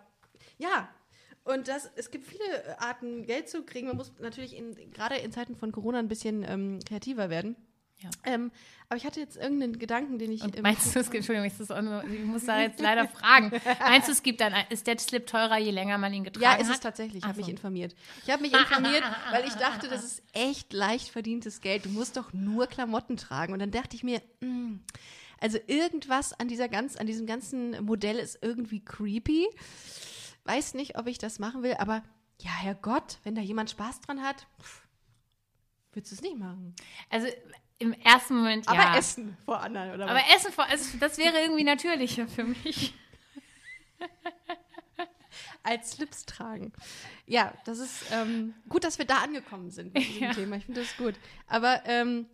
ja. Und das, es gibt viele Arten, Geld zu kriegen. Man muss natürlich in, gerade in Zeiten von Corona ein bisschen ähm, kreativer werden. Ja. Ähm, aber ich hatte jetzt irgendeinen Gedanken, den ich. Und ähm, meinst du, es gibt, Entschuldigung, ich, nur, muss da [laughs] jetzt leider fragen. Meinst du, es gibt dann, ist der Slip teurer, je länger man ihn getragen ja, hat? ist es tatsächlich. Ich habe mich so. informiert. Ich habe mich informiert, weil ich dachte, das ist echt leicht verdientes Geld. Du musst doch nur Klamotten tragen. Und dann dachte ich mir, mm, also irgendwas an dieser ganz, an diesem ganzen Modell ist irgendwie creepy. Weiß nicht, ob ich das machen will, aber ja, Herrgott, wenn da jemand Spaß dran hat, würdest du es nicht machen. Also im ersten Moment, Aber ja. Essen vor anderen, oder Aber was? Essen, vor- also das wäre irgendwie natürlicher für mich. [laughs] Als Slips tragen. Ja, das ist ähm, gut, dass wir da angekommen sind mit diesem Ja. Thema. Ich finde das gut. Aber ähm,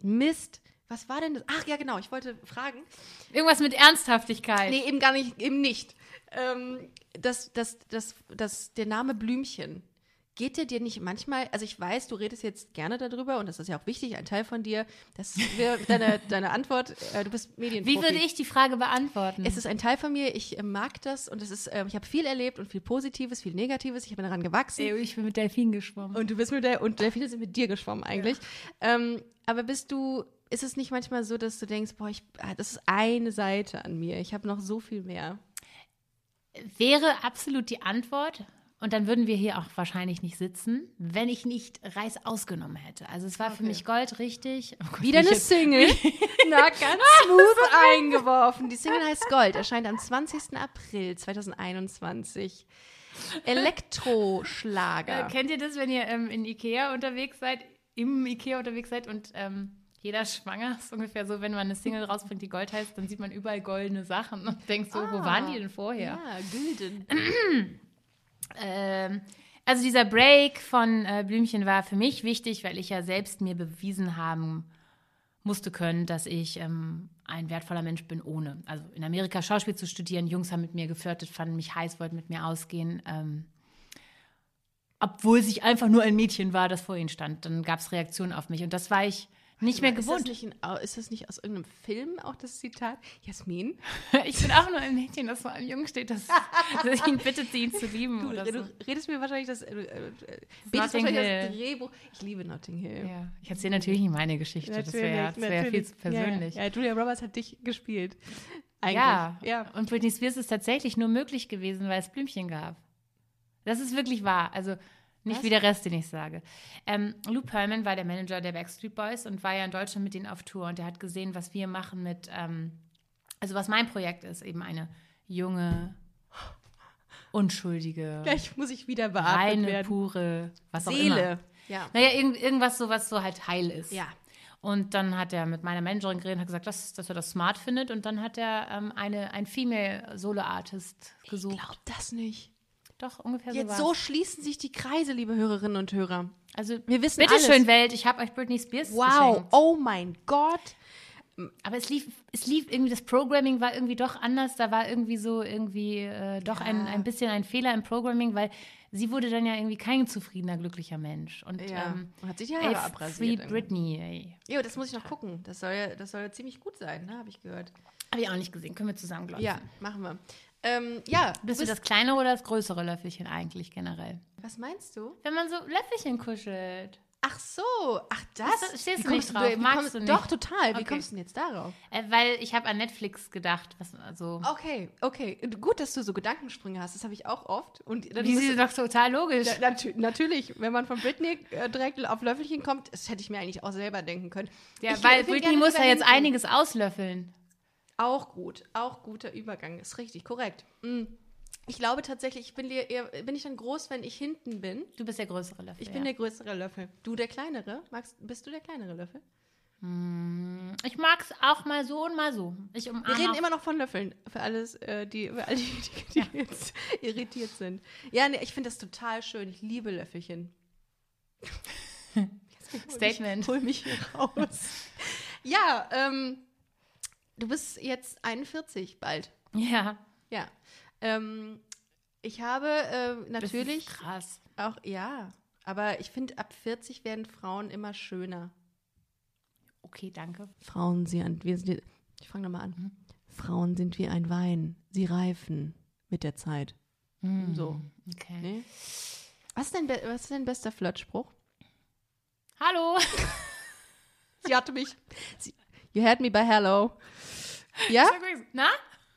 Mist, Was war denn das? Ach ja, genau, ich wollte fragen. Irgendwas mit Ernsthaftigkeit. Nee, eben gar nicht, eben nicht. Ähm, das, das, das, das, der Name Blümchen. Geht der dir nicht manchmal, also ich weiß, du redest jetzt gerne darüber und das ist ja auch wichtig, ein Teil von dir. Das wäre [laughs] deine, deine Antwort. Äh, du bist Medienprofi. Wie würde ich die Frage beantworten? Es ist ein Teil von mir, ich äh, mag das und es ist, äh, ich habe viel erlebt und viel Positives, viel Negatives, ich bin daran gewachsen. Ich bin mit Delfinen geschwommen. Und du bist mit der, und Delfine sind mit dir geschwommen eigentlich. Ähm, aber bist du, ist es nicht manchmal so, dass du denkst, boah, ich, ah, das ist eine Seite an mir, ich habe noch so viel mehr. Wäre absolut die Antwort. Und dann würden wir hier auch wahrscheinlich nicht sitzen, wenn ich nicht Reis ausgenommen hätte. Also es war für Okay. mich Gold richtig. Oh Gott, Wieder wie eine Single. [laughs] Na, ganz smooth eingeworfen. Die Single heißt Gold, erscheint am 20. April 2021. Elektroschlager. Äh, kennt ihr das, wenn ihr ähm, in Ikea unterwegs seid, im Ikea unterwegs seid und ähm, jeder schwanger ist ungefähr so, wenn man eine Single rausbringt, die Gold heißt, dann sieht man überall goldene Sachen und denkt so, wo Ah. waren die denn vorher? Ja, Gülden. [clears throat] Ähm, also dieser Break von äh, Blümchen war für mich wichtig, weil ich ja selbst mir bewiesen haben musste können, dass ich ähm, ein wertvoller Mensch bin ohne. Also in Amerika Schauspiel zu studieren, Jungs haben mit mir geflirtet, fanden mich heiß, wollten mit mir ausgehen. Ähm, obwohl ich einfach nur ein Mädchen war, das vor ihnen stand. Dann gab es Reaktionen auf mich und das war ich nicht mehr Ist das, gewohnt. nicht ein, ist das nicht aus irgendeinem Film auch das Zitat? Jasmin? [laughs] Ich bin auch nur ein Mädchen, das vor einem Jungen steht, das, das ihn bittet, sie ihn zu lieben Du, oder du so. redest mir wahrscheinlich das, äh, äh, wahrscheinlich Hill. das Drehbuch. Ich liebe Notting Hill. Ja, ich erzähle natürlich nicht meine Geschichte, das wäre wär viel zu persönlich. Ja, ja. ja, Julia Roberts hat dich gespielt. Eigentlich. Ja. ja. Und Britney Spears ist tatsächlich nur möglich gewesen, weil es Blümchen gab. Das ist wirklich wahr. Also nicht Was? wie der Rest, den ich sage. Ähm, Lou Pearlman war der Manager der Backstreet Boys und war ja in Deutschland mit denen auf Tour. Und der hat gesehen, was wir machen mit, ähm, also was mein Projekt ist, eben eine junge, unschuldige, Gleich muss ich wieder beatmet reine, werden. pure, was auch immer. Seele. Ja. Naja, irgend, irgendwas so, was so halt heil ist. Ja. Und dann hat er mit meiner Managerin geredet und hat gesagt, dass, dass er das smart findet. Und dann hat er ähm, eine, ein Female Solo Artist gesucht. Ich glaube das nicht. Doch, ungefähr Jetzt so. so schließen sich die Kreise, liebe Hörerinnen und Hörer. Also, Wir wissen bitte alles. schön, Welt, ich habe euch Britney Spears Wow, geschenkt. oh mein Gott. Aber es lief, es lief irgendwie, das Programming war irgendwie doch anders. Da war irgendwie so irgendwie äh, doch ein, ein bisschen ein Fehler im Programming, weil sie wurde dann ja irgendwie kein zufriedener, glücklicher Mensch. Und Ja. ähm, hat sich die ey, Haare Free abrasiert. irgendwie. Britney, ey. Ja, das muss ich noch gucken. Das soll ja, das soll ja ziemlich gut sein, ne? habe ich gehört. Habe ich auch nicht gesehen. Können wir zusammen, glaube ich. Ja, machen wir. Ähm, ja, Bist du das kleinere oder das größere Löffelchen eigentlich generell? Was meinst du? Wenn man so Löffelchen kuschelt. Ach so, ach das. Du- stehst Wie du nicht drauf? wie Magst kommst- du nicht? Doch, total. Wie Okay. kommst du denn jetzt darauf? Äh, weil ich habe an Netflix gedacht, was also. Okay, okay. Gut, dass du so Gedankensprünge hast. Das habe ich auch oft. Und dann Wie sie du- doch total logisch. Ja, natü natürlich, wenn man von Britney äh, direkt auf Löffelchen kommt, das hätte ich mir eigentlich auch selber denken können. Ja, Ich weil Britney muss ja jetzt einiges auslöffeln. Auch gut, auch guter Übergang, ist richtig, korrekt. Mm. Ich glaube tatsächlich, ich bin, eher, bin ich dann groß, wenn ich hinten bin. Du bist der größere Löffel. Ich bin der größere Löffel. Du der kleinere? Magst, bist du der kleinere Löffel? Ich mag es auch mal so und mal so. Ich Wir reden immer noch von Löffeln, für alles, äh, die, für alle, [laughs] die, die jetzt irritiert sind. Ja, nee, ich finde das total schön. Ich liebe Löffelchen. [laughs] Statement. Ich hol mich hier raus. ja, ähm, du bist jetzt 41 bald. Ja. Ja. Ähm, ich habe äh, das natürlich Ist krass. auch, ja, aber ich finde, ab 40 werden Frauen immer schöner. Okay, danke. Frauen sind, wir sind, ich fange nochmal an. Frauen sind wie ein Wein. Sie reifen mit der Zeit. So. Okay. Ne? Was, ist dein, be- was ist dein bester Flirtspruch? Hallo. [laughs] Sie hatte mich. [laughs] Sie, you had me by hello. Ja? Na?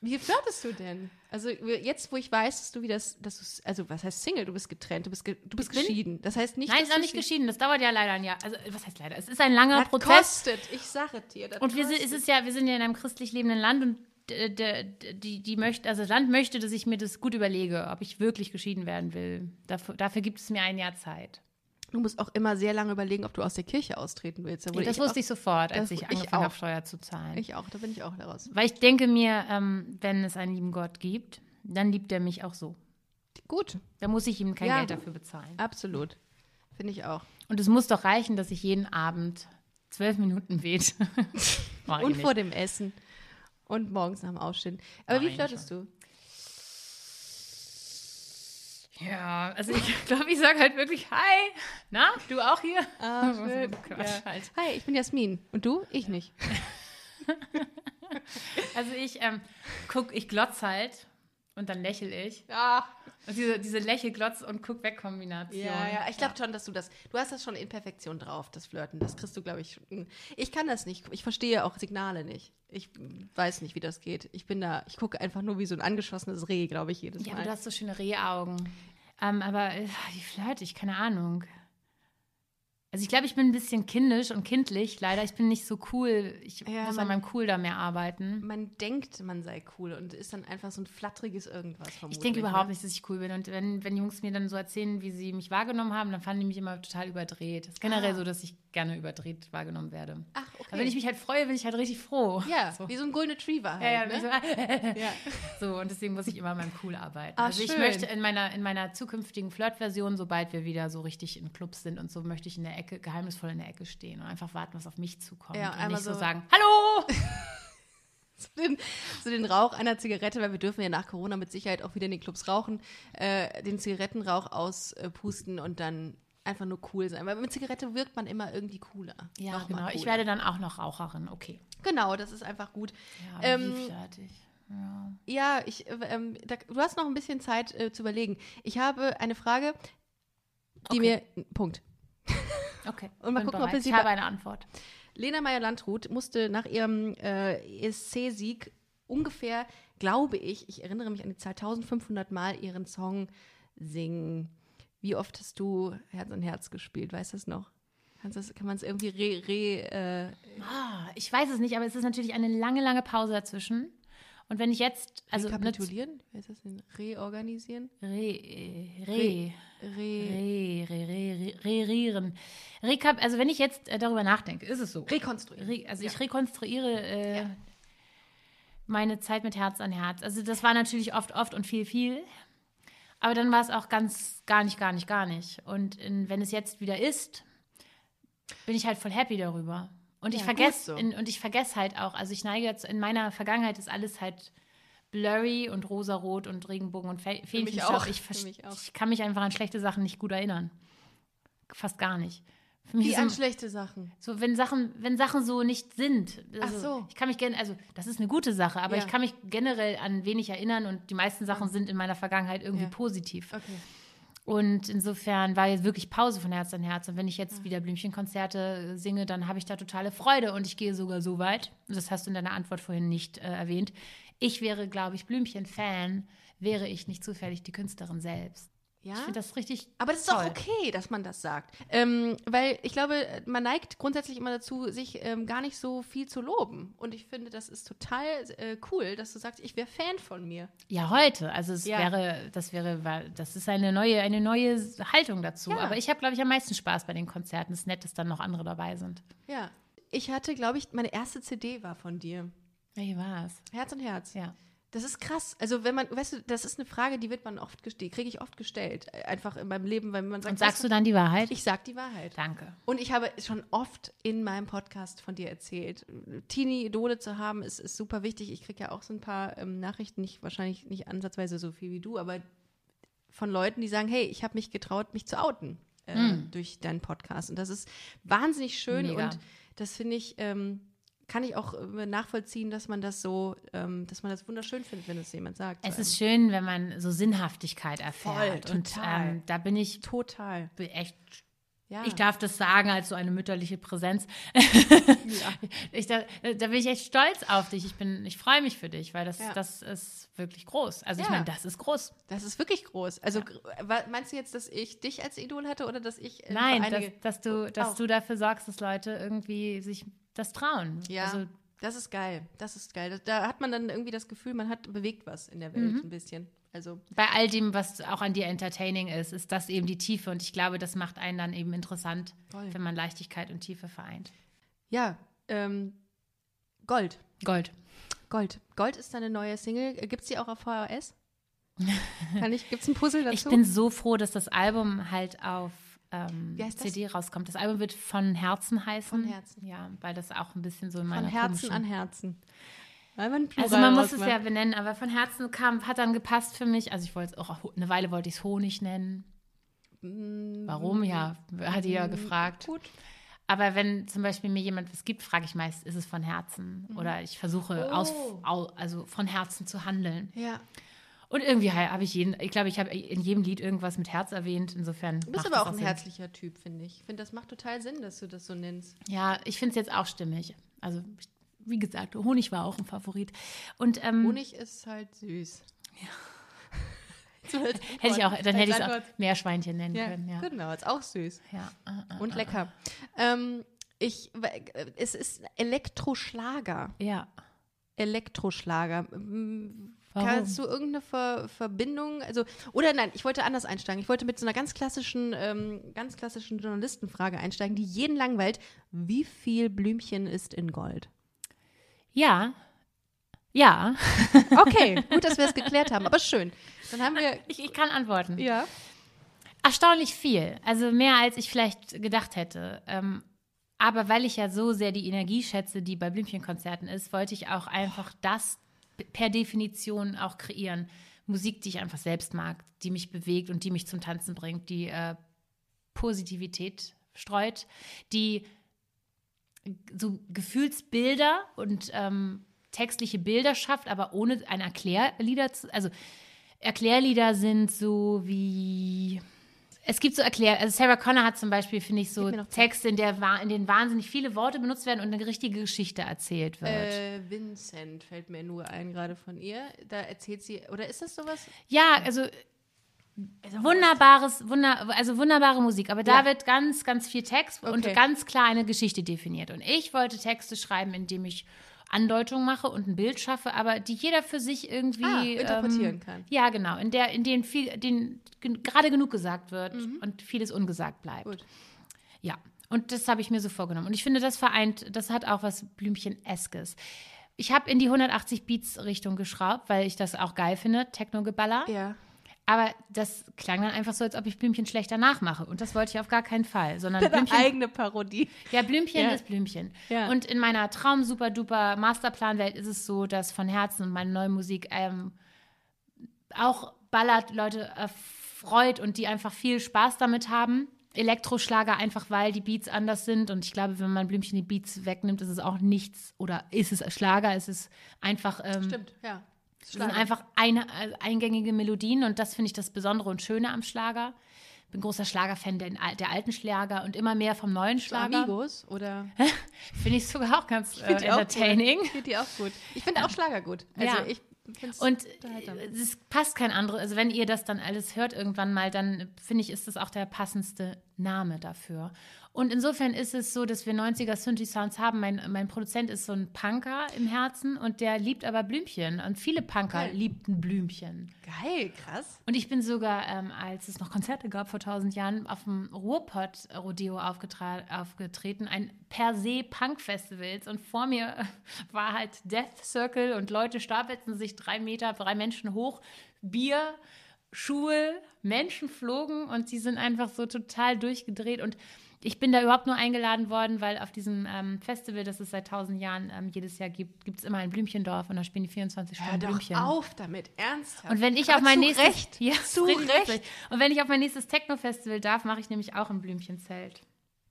Wie flirtest du denn? Also jetzt, wo ich weiß, dass du wieder, dass du, also was heißt Single? Du bist getrennt, du bist, ge, du bist geschieden. Das heißt nicht, Nein, noch du nicht geschieden. Das dauert ja leider ein Jahr. Also, was heißt leider? Es ist ein langer Das Prozess. kostet, ich sage dir. Das Und wir sind, kostet. es ist ja, wir sind ja in einem christlich lebenden Land und d- d- d- die, die möchte, also das Land möchte, dass ich mir das gut überlege, ob ich wirklich geschieden werden will. Dafür, dafür gibt es mir ein Jahr Zeit. Du musst auch immer sehr lange überlegen, ob du aus der Kirche austreten willst. Da das ich wusste ich sofort, als ich angefangen habe, auch. Steuer zu zahlen. auch, ich auch, da bin ich auch daraus. Weil ich denke mir, ähm, wenn es einen lieben Gott gibt, dann liebt er mich auch so. Gut, Da muss ich ihm kein Ja. Geld dafür bezahlen. absolut. Finde ich auch. Und es muss doch reichen, dass ich jeden Abend zwölf Minuten [laughs] ich Und vor dem Essen. Und morgens nach dem Aufstehen. Aber Mach wie flirtest du? Ja, also ich [laughs] glaube, ich sage halt wirklich Hi. Na, du auch hier? Ah, schön. [laughs] Quatsch halt. Hi, ich bin Jasmin. Und du? Ich nicht. [laughs] Also ich ähm, guck, ich glotz halt und dann lächel ich. Ja, Und diese, diese Lächelglotz- und Guck-Weg-Kombination. ja, ja. Ich glaube schon, dass du das. Du hast das schon in Perfektion drauf, das Flirten. Das kriegst du, glaube ich. schon- Ich kann das nicht. Ich verstehe auch Signale nicht. Ich weiß nicht, wie das geht. Ich bin da. Ich gucke einfach nur wie so ein angeschossenes Reh, glaube ich, jedes Ja, Mal. aber du hast so schöne Rehaugen. Ähm, aber äh, wie flirte ich? Keine Ahnung. Also ich glaube, ich bin ein bisschen kindisch und kindlich. Leider, ich bin nicht so cool. Ich Ja, muss man- an meinem Cool da mehr arbeiten. man denkt, man sei cool und ist dann einfach so ein flatteriges Irgendwas Ich denke überhaupt ne? nicht, dass ich cool bin. Und wenn, wenn Jungs mir dann so erzählen, wie sie mich wahrgenommen haben, dann fanden die mich immer total überdreht. Es ist generell Ah. so, dass ich gerne überdreht wahrgenommen werde. Ach, okay. Aber wenn ich mich halt freue, bin ich halt richtig froh. ja, [laughs] so. wie so ein Golden Retriever halt. Ja, ja, ne? wie so, ja. [laughs] so, und deswegen muss ich immer an meinem Cool arbeiten. Ah, also ich schön. möchte in meiner, in meiner zukünftigen Flirt-Version, sobald wir wieder so richtig in Clubs sind und so, möchte ich in der Ecke, geheimnisvoll in der Ecke stehen und einfach warten, was auf mich zukommt. Ja, und nicht so so- sagen, hallo! [laughs] zu den, zu den Rauch einer Zigarette, weil wir dürfen ja nach Corona mit Sicherheit auch wieder in den Clubs rauchen, äh, den Zigarettenrauch auspusten und dann einfach nur cool sein. Weil mit Zigarette wirkt man immer irgendwie cooler. Ja, Noch genau. Ich cooler. werde dann auch noch Raucherin. Okay. Genau, das ist einfach gut. Ja, Ähm, fertig. Ja. Ja, ich, äh, ähm, da, du hast noch ein bisschen Zeit äh, zu überlegen. Ich habe eine Frage, die Okay. mir. Punkt. Okay. Und mal gucken, ob bereit. wir sie Ich habe be- eine Antwort. Lena Meyer-Landrut musste nach ihrem äh, ESC-Sieg ungefähr, glaube ich, ich erinnere mich an die Zahl, 1500 Mal ihren Song singen. Wie oft hast du Herz an Herz gespielt? Weißt du das noch? Das, kann man es irgendwie re, re äh, Ah, ich weiß es nicht, aber es ist natürlich eine lange, lange Pause dazwischen. Und wenn ich jetzt, also rekapitulieren? Wie heißt das denn? Reorganisieren? Re, äh, re, Re, re, re, re, re, reieren. Rekap, also wenn ich jetzt äh, darüber nachdenke, ist es so. rekonstruieren. Re, also ich rekonstruiere äh, meine Zeit mit Herz an Herz. Also das war natürlich oft, oft und viel, viel. Aber dann war es auch ganz, gar nicht, gar nicht, gar nicht. Und in, wenn es jetzt wieder ist, bin ich halt voll happy darüber. Und ich Ja, vergesse, gut so. und ich vergesse halt auch, also ich neige jetzt, in meiner Vergangenheit ist alles halt blurry und rosarot und Regenbogen und Fähnchenstaub. auch, Ich, ich kann mich einfach an schlechte Sachen nicht gut erinnern. Fast gar nicht. Für mich Wie an schlechte Sachen. so, wenn Sachen, wenn Sachen so nicht sind. Also, Ach so. Ich kann mich gerne, also das ist eine gute Sache, aber Ja. ich kann mich generell an wenig erinnern und die meisten Sachen sind in meiner Vergangenheit irgendwie Ja. positiv. Okay. Und insofern war jetzt wirklich Pause von Herz an Herz. Und wenn ich jetzt wieder Blümchenkonzerte äh, singe, dann habe ich da totale Freude. Und ich gehe sogar so weit, das hast du in deiner Antwort vorhin nicht äh, erwähnt. Ich wäre, glaube ich, Blümchen-Fan, wäre ich nicht zufällig die Künstlerin selbst. Ja? Ich finde das richtig. Aber das ist toll. doch okay, dass man das sagt. Ähm, weil ich glaube, man neigt grundsätzlich immer dazu, sich ähm, gar nicht so viel zu loben. Und ich finde, das ist total äh, cool, dass du sagst, ich wäre Fan von mir. Ja, heute. Also es Ja. wäre, das wäre, das ist eine neue, eine neue Haltung dazu. Ja. Aber ich habe, glaube ich, am meisten Spaß bei den Konzerten. Es ist nett, dass dann noch andere dabei sind. Ja. Ich hatte, glaube ich, meine erste CD war von dir. Wie war's? Herz und Herz. Ja. Das ist krass. Also wenn man, weißt du, das ist eine Frage, die wird man oft gestellt, kriege ich oft gestellt, äh, einfach in meinem Leben, weil man sagt, Und sagst weißt du dann die Wahrheit? ich sag die Wahrheit. Danke. Und ich habe schon oft in meinem Podcast von dir erzählt. Teenie-Idole zu haben, ist, ist super wichtig. Ich kriege ja auch so ein paar ähm, Nachrichten, nicht wahrscheinlich nicht ansatzweise so viel wie du, aber von Leuten, die sagen, hey, ich habe mich getraut, mich zu outen äh, durch deinen Podcast. Und das ist wahnsinnig schön Mega. und das finde ich, ähm, kann ich auch äh, nachvollziehen, dass man das so, ähm, dass man das wunderschön findet, wenn es jemand sagt. Es ist schön, wenn man so Sinnhaftigkeit erfährt. Voll, und total. ähm, da bin ich total. echt. Ja. Ich darf das sagen als so eine mütterliche Präsenz. [laughs] ich, da, da bin ich echt stolz auf dich. Ich, bin, ich freue mich für dich, weil das, Ja. das ist wirklich groß. Also ich Ja. meine, das ist groß. Das ist wirklich groß. Also wa- meinst du jetzt, dass ich dich als Idol hatte oder dass ich äh, Nein, dass, dass, du, dass Auch. du dafür sorgst, dass Leute irgendwie sich das trauen. Ja, Also, das ist geil. Das ist geil. Da- hat man dann irgendwie das Gefühl, man hat bewegt was in der Welt ein bisschen. Also bei all dem, was auch an dir entertaining ist, ist das eben die Tiefe. Und ich glaube, das macht einen dann eben interessant, Voll. wenn man Leichtigkeit und Tiefe vereint. ja, ähm, Gold. Gold. Gold. Gold ist deine neue Single. Gibt es die auch auf VHS? [laughs] Kann ich, gibt es ein Puzzle dazu? Ich bin so froh, dass das Album halt auf ähm, heißt das? CD rauskommt. Das Album wird von Herzen heißen. Von Herzen. Ja, weil das auch ein bisschen so in Von meiner Herzen komischen- an Herzen. Man Also man muss es ja benennen, aber von Herzen kam, hat dann gepasst für mich. Also ich wollte es auch, eine Weile wollte ich es Honig nennen. Warum? Ja, hat die ja gefragt. Gut. Aber wenn zum Beispiel mir jemand was gibt, frage ich meist, ist es von Herzen? Oder ich versuche Oh. aus, au, also von Herzen zu handeln. Ja. Und irgendwie habe ich jeden, ich glaube, ich habe in jedem Lied irgendwas mit Herz erwähnt. Insofern. Du bist aber auch ein Sinn. herzlicher Typ, finde ich. Ich finde, das macht total Sinn, dass du das so nennst. Ja, ich finde es jetzt auch stimmig. Also, wie gesagt, Honig war auch ein Favorit. Und ähm, Honig ist halt süß. Ja. [laughs] [laughs] hätte ich auch, dann hätte ich es auch Meerschweinchen nennen Ja, können. Ja. genau, ist auch süß. Ja, äh, äh, Und lecker. Ähm, ich, es ist Elektroschlager. ja. Elektroschlager. Warum? Kannst du irgendeine Ver Verbindung, also, oder nein, ich wollte anders einsteigen. Ich wollte mit so einer ganz klassischen, ähm, ganz klassischen Journalistenfrage einsteigen, die jeden langweilt. Wie viel Blümchen ist in Gold? Ja. Ja. [laughs] Okay, gut, dass wir es geklärt haben, aber schön. Dann haben wir, Ich, ich kann antworten. ja. Erstaunlich viel. Also mehr, als ich vielleicht gedacht hätte. Ähm, aber weil ich ja so sehr die Energie schätze, die bei Blümchenkonzerten ist, wollte ich auch einfach das per Definition auch kreieren. Musik, die ich einfach selbst mag, die mich bewegt und die mich zum Tanzen bringt, die äh, Positivität streut, die so Gefühlsbilder und ähm, textliche Bilder schafft, aber ohne ein Erklärlieder zu. Also Erklärlieder sind so wie. Es gibt so Erklär, also Sarah Connor hat zum Beispiel, finde ich, so. Texte, in, der, in denen wahnsinnig viele Worte benutzt werden und eine richtige Geschichte erzählt wird. Äh, Vincent fällt mir nur ein, gerade von ihr. Da erzählt sie, oder ist das sowas? Ja, also wunderbares, wunder, also wunderbare Musik. Aber da Ja. wird ganz, ganz viel Text und Okay. ganz klar eine Geschichte definiert. Und ich wollte Texte schreiben, indem ich Andeutungen mache und ein Bild schaffe, aber die jeder für sich irgendwie Ah, interpretieren ähm, kann. Ja, genau. In der, in denen viel, den gerade genug gesagt wird und vieles ungesagt bleibt. Mhm. Gut. Ja, und das habe ich mir so vorgenommen. Und ich finde, das vereint, das hat auch was Blümchen-eskes. Ich habe in die 180 Beats Richtung geschraubt, weil ich das auch geil finde, Techno-Geballer. Ja. Aber das klang dann einfach so, als ob ich Blümchen schlechter nachmache. Und das wollte ich auf gar keinen Fall. Sondern Deine Blümchen, eigene Parodie. ja, Blümchen Ja. ist Blümchen. Ja. Und in meiner Traum-Super-Duper Masterplan-Welt ist es so, dass von Herzen und meine neue Musik ähm, auch ballert, Leute erfreut und die einfach viel Spaß damit haben. Elektroschlager einfach, weil die Beats anders sind. Und ich glaube, wenn man Blümchen die Beats wegnimmt, ist es auch nichts. Oder ist es Schlager? Ist es einfach. Ähm, Stimmt, ja. Es sind einfach eine, äh, eingängige Melodien und das finde ich das Besondere und Schöne am Schlager. Bin großer Schlagerfan der, der alten Schlager und immer mehr vom neuen Schlager. Amigos oder Finde ich sogar auch ganz äh, entertaining. Gut. Find die auch gut. Ich finde auch Schlager gut. Also Ja. ich Und es passt kein anderes. Also wenn ihr das dann alles hört irgendwann mal, dann finde ich, ist das auch der passendste Name dafür. Und insofern ist es so, dass wir 90er Synthi-Sounds haben. Mein, mein Produzent ist so ein Punker im Herzen und der liebt aber Blümchen. Und viele Punker Geil. liebten Blümchen. Geil, krass. Und ich bin sogar, ähm, als es noch Konzerte gab vor tausend Jahren, auf dem Ruhrpott-Rodeo aufgetreten, ein per se Punk-Festivals. Und vor mir [laughs] war halt Death Circle und Leute stapelten sich drei Meter, drei Menschen hoch, Bier, Schuhe, Menschen flogen und sie sind einfach so total durchgedreht. Und ich bin da überhaupt nur eingeladen worden, weil auf diesem ähm, Festival, das es seit tausend Jahren ähm, jedes Jahr gibt, gibt es immer ein Blümchendorf und da spielen die 24 Hör Stunden doch Blümchen. auf damit, ernsthaft. Und wenn ich Aber auf mein nächstes Recht, ja, zu Recht. lustig. Und wenn ich auf mein nächstes Techno-Festival darf, mache ich nämlich auch ein Blümchenzelt.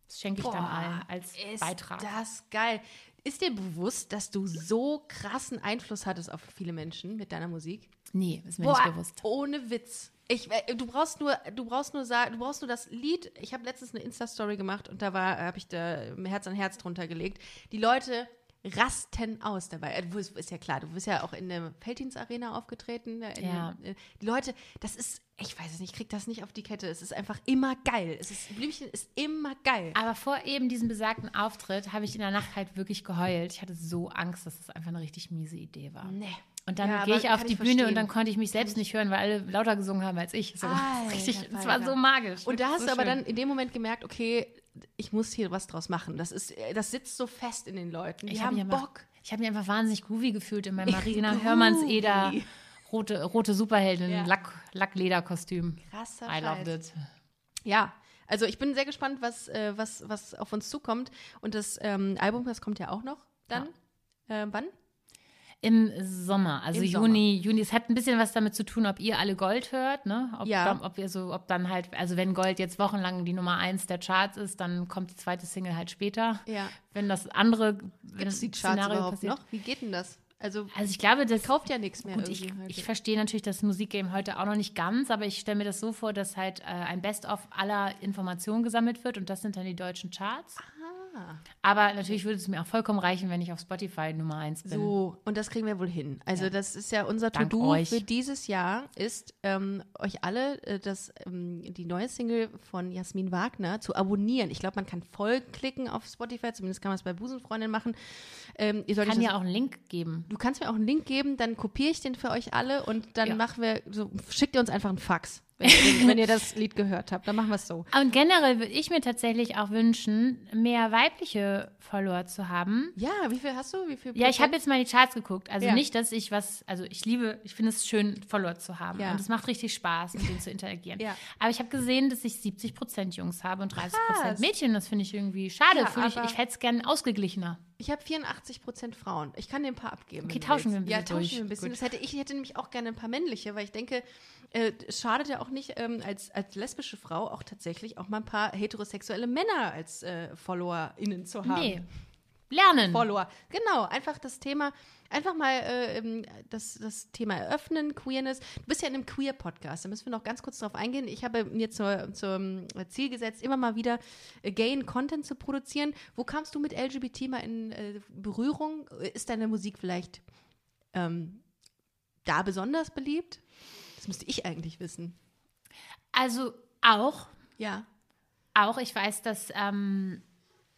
Das schenke ich dann Boah, allen als ist Beitrag. Das geil. Ist dir bewusst, dass du so krassen Einfluss hattest auf viele Menschen mit deiner Musik? Nee, ist mir Boah, nicht bewusst. ohne Witz. Ich, äh, du brauchst nur, du brauchst nur sagen, du brauchst nur das Lied. Ich habe letztens eine Insta-Story gemacht und da war, habe ich da Herz an Herz drunter gelegt. Die Leute rasten aus dabei. Äh, du bist- Ist ja klar, du bist ja auch in der Felddienst-Arena aufgetreten. äh, Ja. äh, Die Leute, das ist, ich weiß es nicht, ich krieg das nicht auf die Kette. Es ist einfach immer geil. Es ist, Blümchen ist immer geil. Aber vor eben diesem besagten Auftritt habe ich in der Nacht halt wirklich geheult. Ich hatte so Angst, dass das einfach eine richtig miese Idee war. Nee. Und dann Ja, gehe ich auf die ich Bühne und verstehen. dann konnte ich mich selbst nicht hören, weil alle lauter gesungen haben als ich. So, Alter richtig, es war so magisch. Und da hast so du aber schön. dann in dem Moment gemerkt, okay, ich muss hier was draus machen. Das ist, das sitzt so fest in den Leuten. Die Ich habe haben einfach- Bock. ich hab mich einfach wahnsinnig groovy gefühlt in meinem Marina Hörmanns-Eder rote, rote Superheldin Ja. Lack, Lacklederkostüm. Krasser I loved Scheiß. it. Ja, Also ich bin sehr gespannt, was, äh, was, was auf uns zukommt. Und das ähm, Album, das kommt ja auch noch dann. Äh, wann? Im Sommer, also Im Juni, Juni. Es hat ein bisschen was damit zu tun, ob ihr alle Gold hört, ne? Ob, Ja. dann, ob ihr so, ob dann halt, also wenn Gold jetzt wochenlang die Nummer eins der Charts ist, dann kommt die zweite Single halt später. Ja. Wenn das andere wenn Gibt es das die Charts Szenario überhaupt passiert. noch? Wie geht denn das? Also Also ich glaube, das kauft ja nichts mehr Gut, ich, ich verstehe natürlich das Musikgame heute auch noch nicht ganz, aber ich stelle mir das so vor, dass halt äh, ein Best-of aller Informationen gesammelt wird und das sind dann die deutschen Charts. Ah. Aber natürlich würde es mir auch vollkommen reichen, wenn ich auf Spotify Nummer eins bin. So, und das kriegen wir wohl hin. Also Ja. das ist ja unser To-Do für dieses Jahr, ist ähm, euch alle äh, das, ähm, die neue Single von Jasmin Wagner zu abonnieren. Ich glaube, man kann voll klicken auf Spotify, zumindest kann man es bei Busenfreundin machen. Ähm, ihr Kann ja auch einen Link geben. du kannst mir auch einen Link geben, dann kopiere ich den für euch alle und dann Ja. machen wir, so, schickt ihr uns einfach einen Fax, wenn ihr, den, wenn ihr das Lied gehört habt. Dann machen wir es so. Und generell würde ich mir tatsächlich auch wünschen, mehr weibliche Follower zu haben. Ja, wie viel hast du? Wie viel Ja, ich habe jetzt mal die Charts geguckt. Also Ja. nicht, dass ich was, also ich liebe, ich finde es schön, Follower zu haben. Ja. Und es macht richtig Spaß, mit denen zu interagieren. [laughs] Ja. Aber ich habe gesehen, dass ich 70 Prozent Jungs habe und 30 Prozent. Mädchen. Das finde ich irgendwie schade. Ja, ich ich hätte es gerne ausgeglichener. Ich habe 84 Prozent Frauen. Ich kann dir ein paar abgeben. Okay, tauschen wir ein Ja, bisschen tauschen durch. wir ein bisschen. Gut. Das hätte ich, hätte nämlich auch gerne ein paar männliche, weil ich denke, äh, es schadet ja auch nicht, ähm, als, als lesbische Frau auch tatsächlich auch mal ein paar heterosexuelle Männer als äh, FollowerInnen zu haben. Nee. Lernen. Follower. Genau, einfach das Thema, einfach mal äh, das, das Thema eröffnen, Queerness. Du bist ja in einem Queer-Podcast, da müssen wir noch ganz kurz drauf eingehen. Ich habe mir zur, zum Ziel gesetzt, immer mal wieder äh, gayen Content zu produzieren. Wo kamst du mit LGBT mal in äh, Berührung? Ist deine Musik vielleicht ähm, da besonders beliebt? Das müsste ich eigentlich wissen. Also auch, Ja. auch, ich weiß, dass ähm,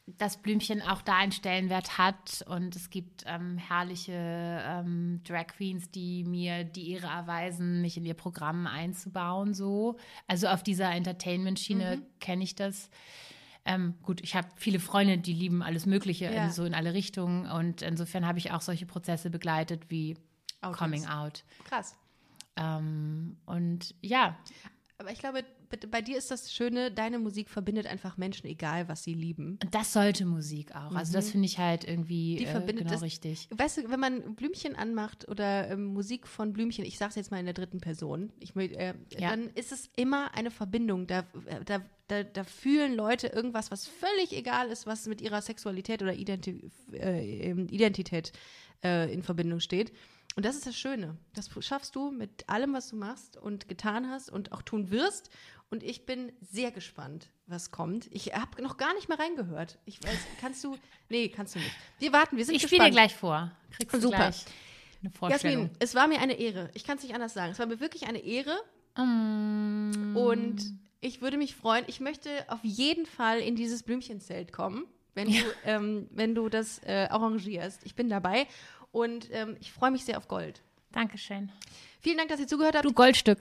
das Blümchen auch da einen Stellenwert hat und es gibt ähm, herrliche ähm, Drag Queens, die mir die Ehre erweisen, mich in ihr Programm einzubauen, so. Also auf dieser Entertainment-Schiene Mhm. kenne ich das. Ähm, gut, ich habe viele Freunde, die lieben alles Mögliche, Ja. in, so in alle Richtungen und insofern habe ich auch solche Prozesse begleitet wie Outings. Coming Out. Krass. Ähm, und ja, Aber ich glaube, bei- dir ist das Schöne, deine Musik verbindet einfach Menschen, egal was sie lieben. Das sollte Musik auch. Also das finde ich halt irgendwie Mhm. Die äh, verbindet genau das- richtig. Weißt du, wenn man Blümchen anmacht oder ähm, Musik von Blümchen, ich sage es jetzt mal in der dritten Person, ich, äh, Ja. dann ist es immer eine Verbindung. Da, äh, da, da, da fühlen Leute irgendwas, was völlig egal ist, was mit ihrer Sexualität oder Identi äh, ähm, Identität äh, in Verbindung steht. Und das ist das Schöne. Das schaffst du mit allem, was du machst und getan hast und auch tun wirst. Und ich bin sehr gespannt, was kommt. Ich habe noch gar nicht mal reingehört. Ich weiß, kannst du? Nee, kannst du nicht. Wir warten, wir sind Ich spiele dir gespannt. gleich vor. Kriegst du Super. gleich eine Vorstellung. Jasmin, es war mir eine Ehre. Ich kann es nicht anders sagen. Es war mir wirklich eine Ehre Mm, und ich würde mich freuen. Ich möchte auf jeden Fall in dieses Blümchenzelt kommen, wenn du, ähm, wenn du das äh, arrangierst. Ich bin dabei und ähm, ich freue mich sehr auf Gold. Dankeschön. Vielen Dank, dass ihr zugehört habt. Du Goldstück.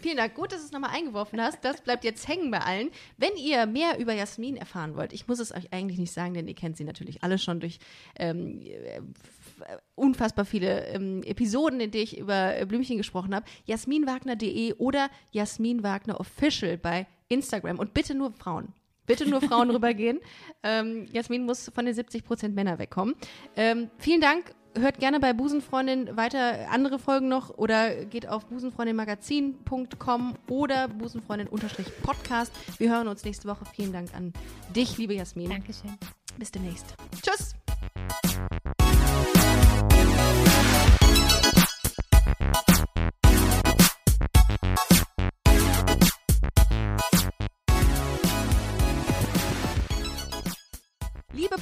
Vielen Dank. Gut, dass du es nochmal eingeworfen hast. Das bleibt jetzt hängen bei allen. Wenn ihr mehr über Jasmin erfahren wollt, ich muss es euch eigentlich nicht sagen, denn ihr kennt sie natürlich alle schon durch ähm, äh, unfassbar viele ähm, Episoden, in denen ich über äh, Blümchen gesprochen habe. jasminwagner.de oder Jasmin Wagner Official bei Instagram. Und bitte nur Frauen. Bitte nur Frauen [laughs] rübergehen. Ähm, Jasmin muss von den 70% Männer wegkommen. Ähm, vielen Dank. Hört gerne bei Busenfreundin weiter andere Folgen noch oder geht auf busenfreundinmagazin.com oder busenfreundin-podcast. Wir hören uns nächste Woche. Vielen Dank an dich, liebe Jasmin. Dankeschön. Bis demnächst. Tschüss.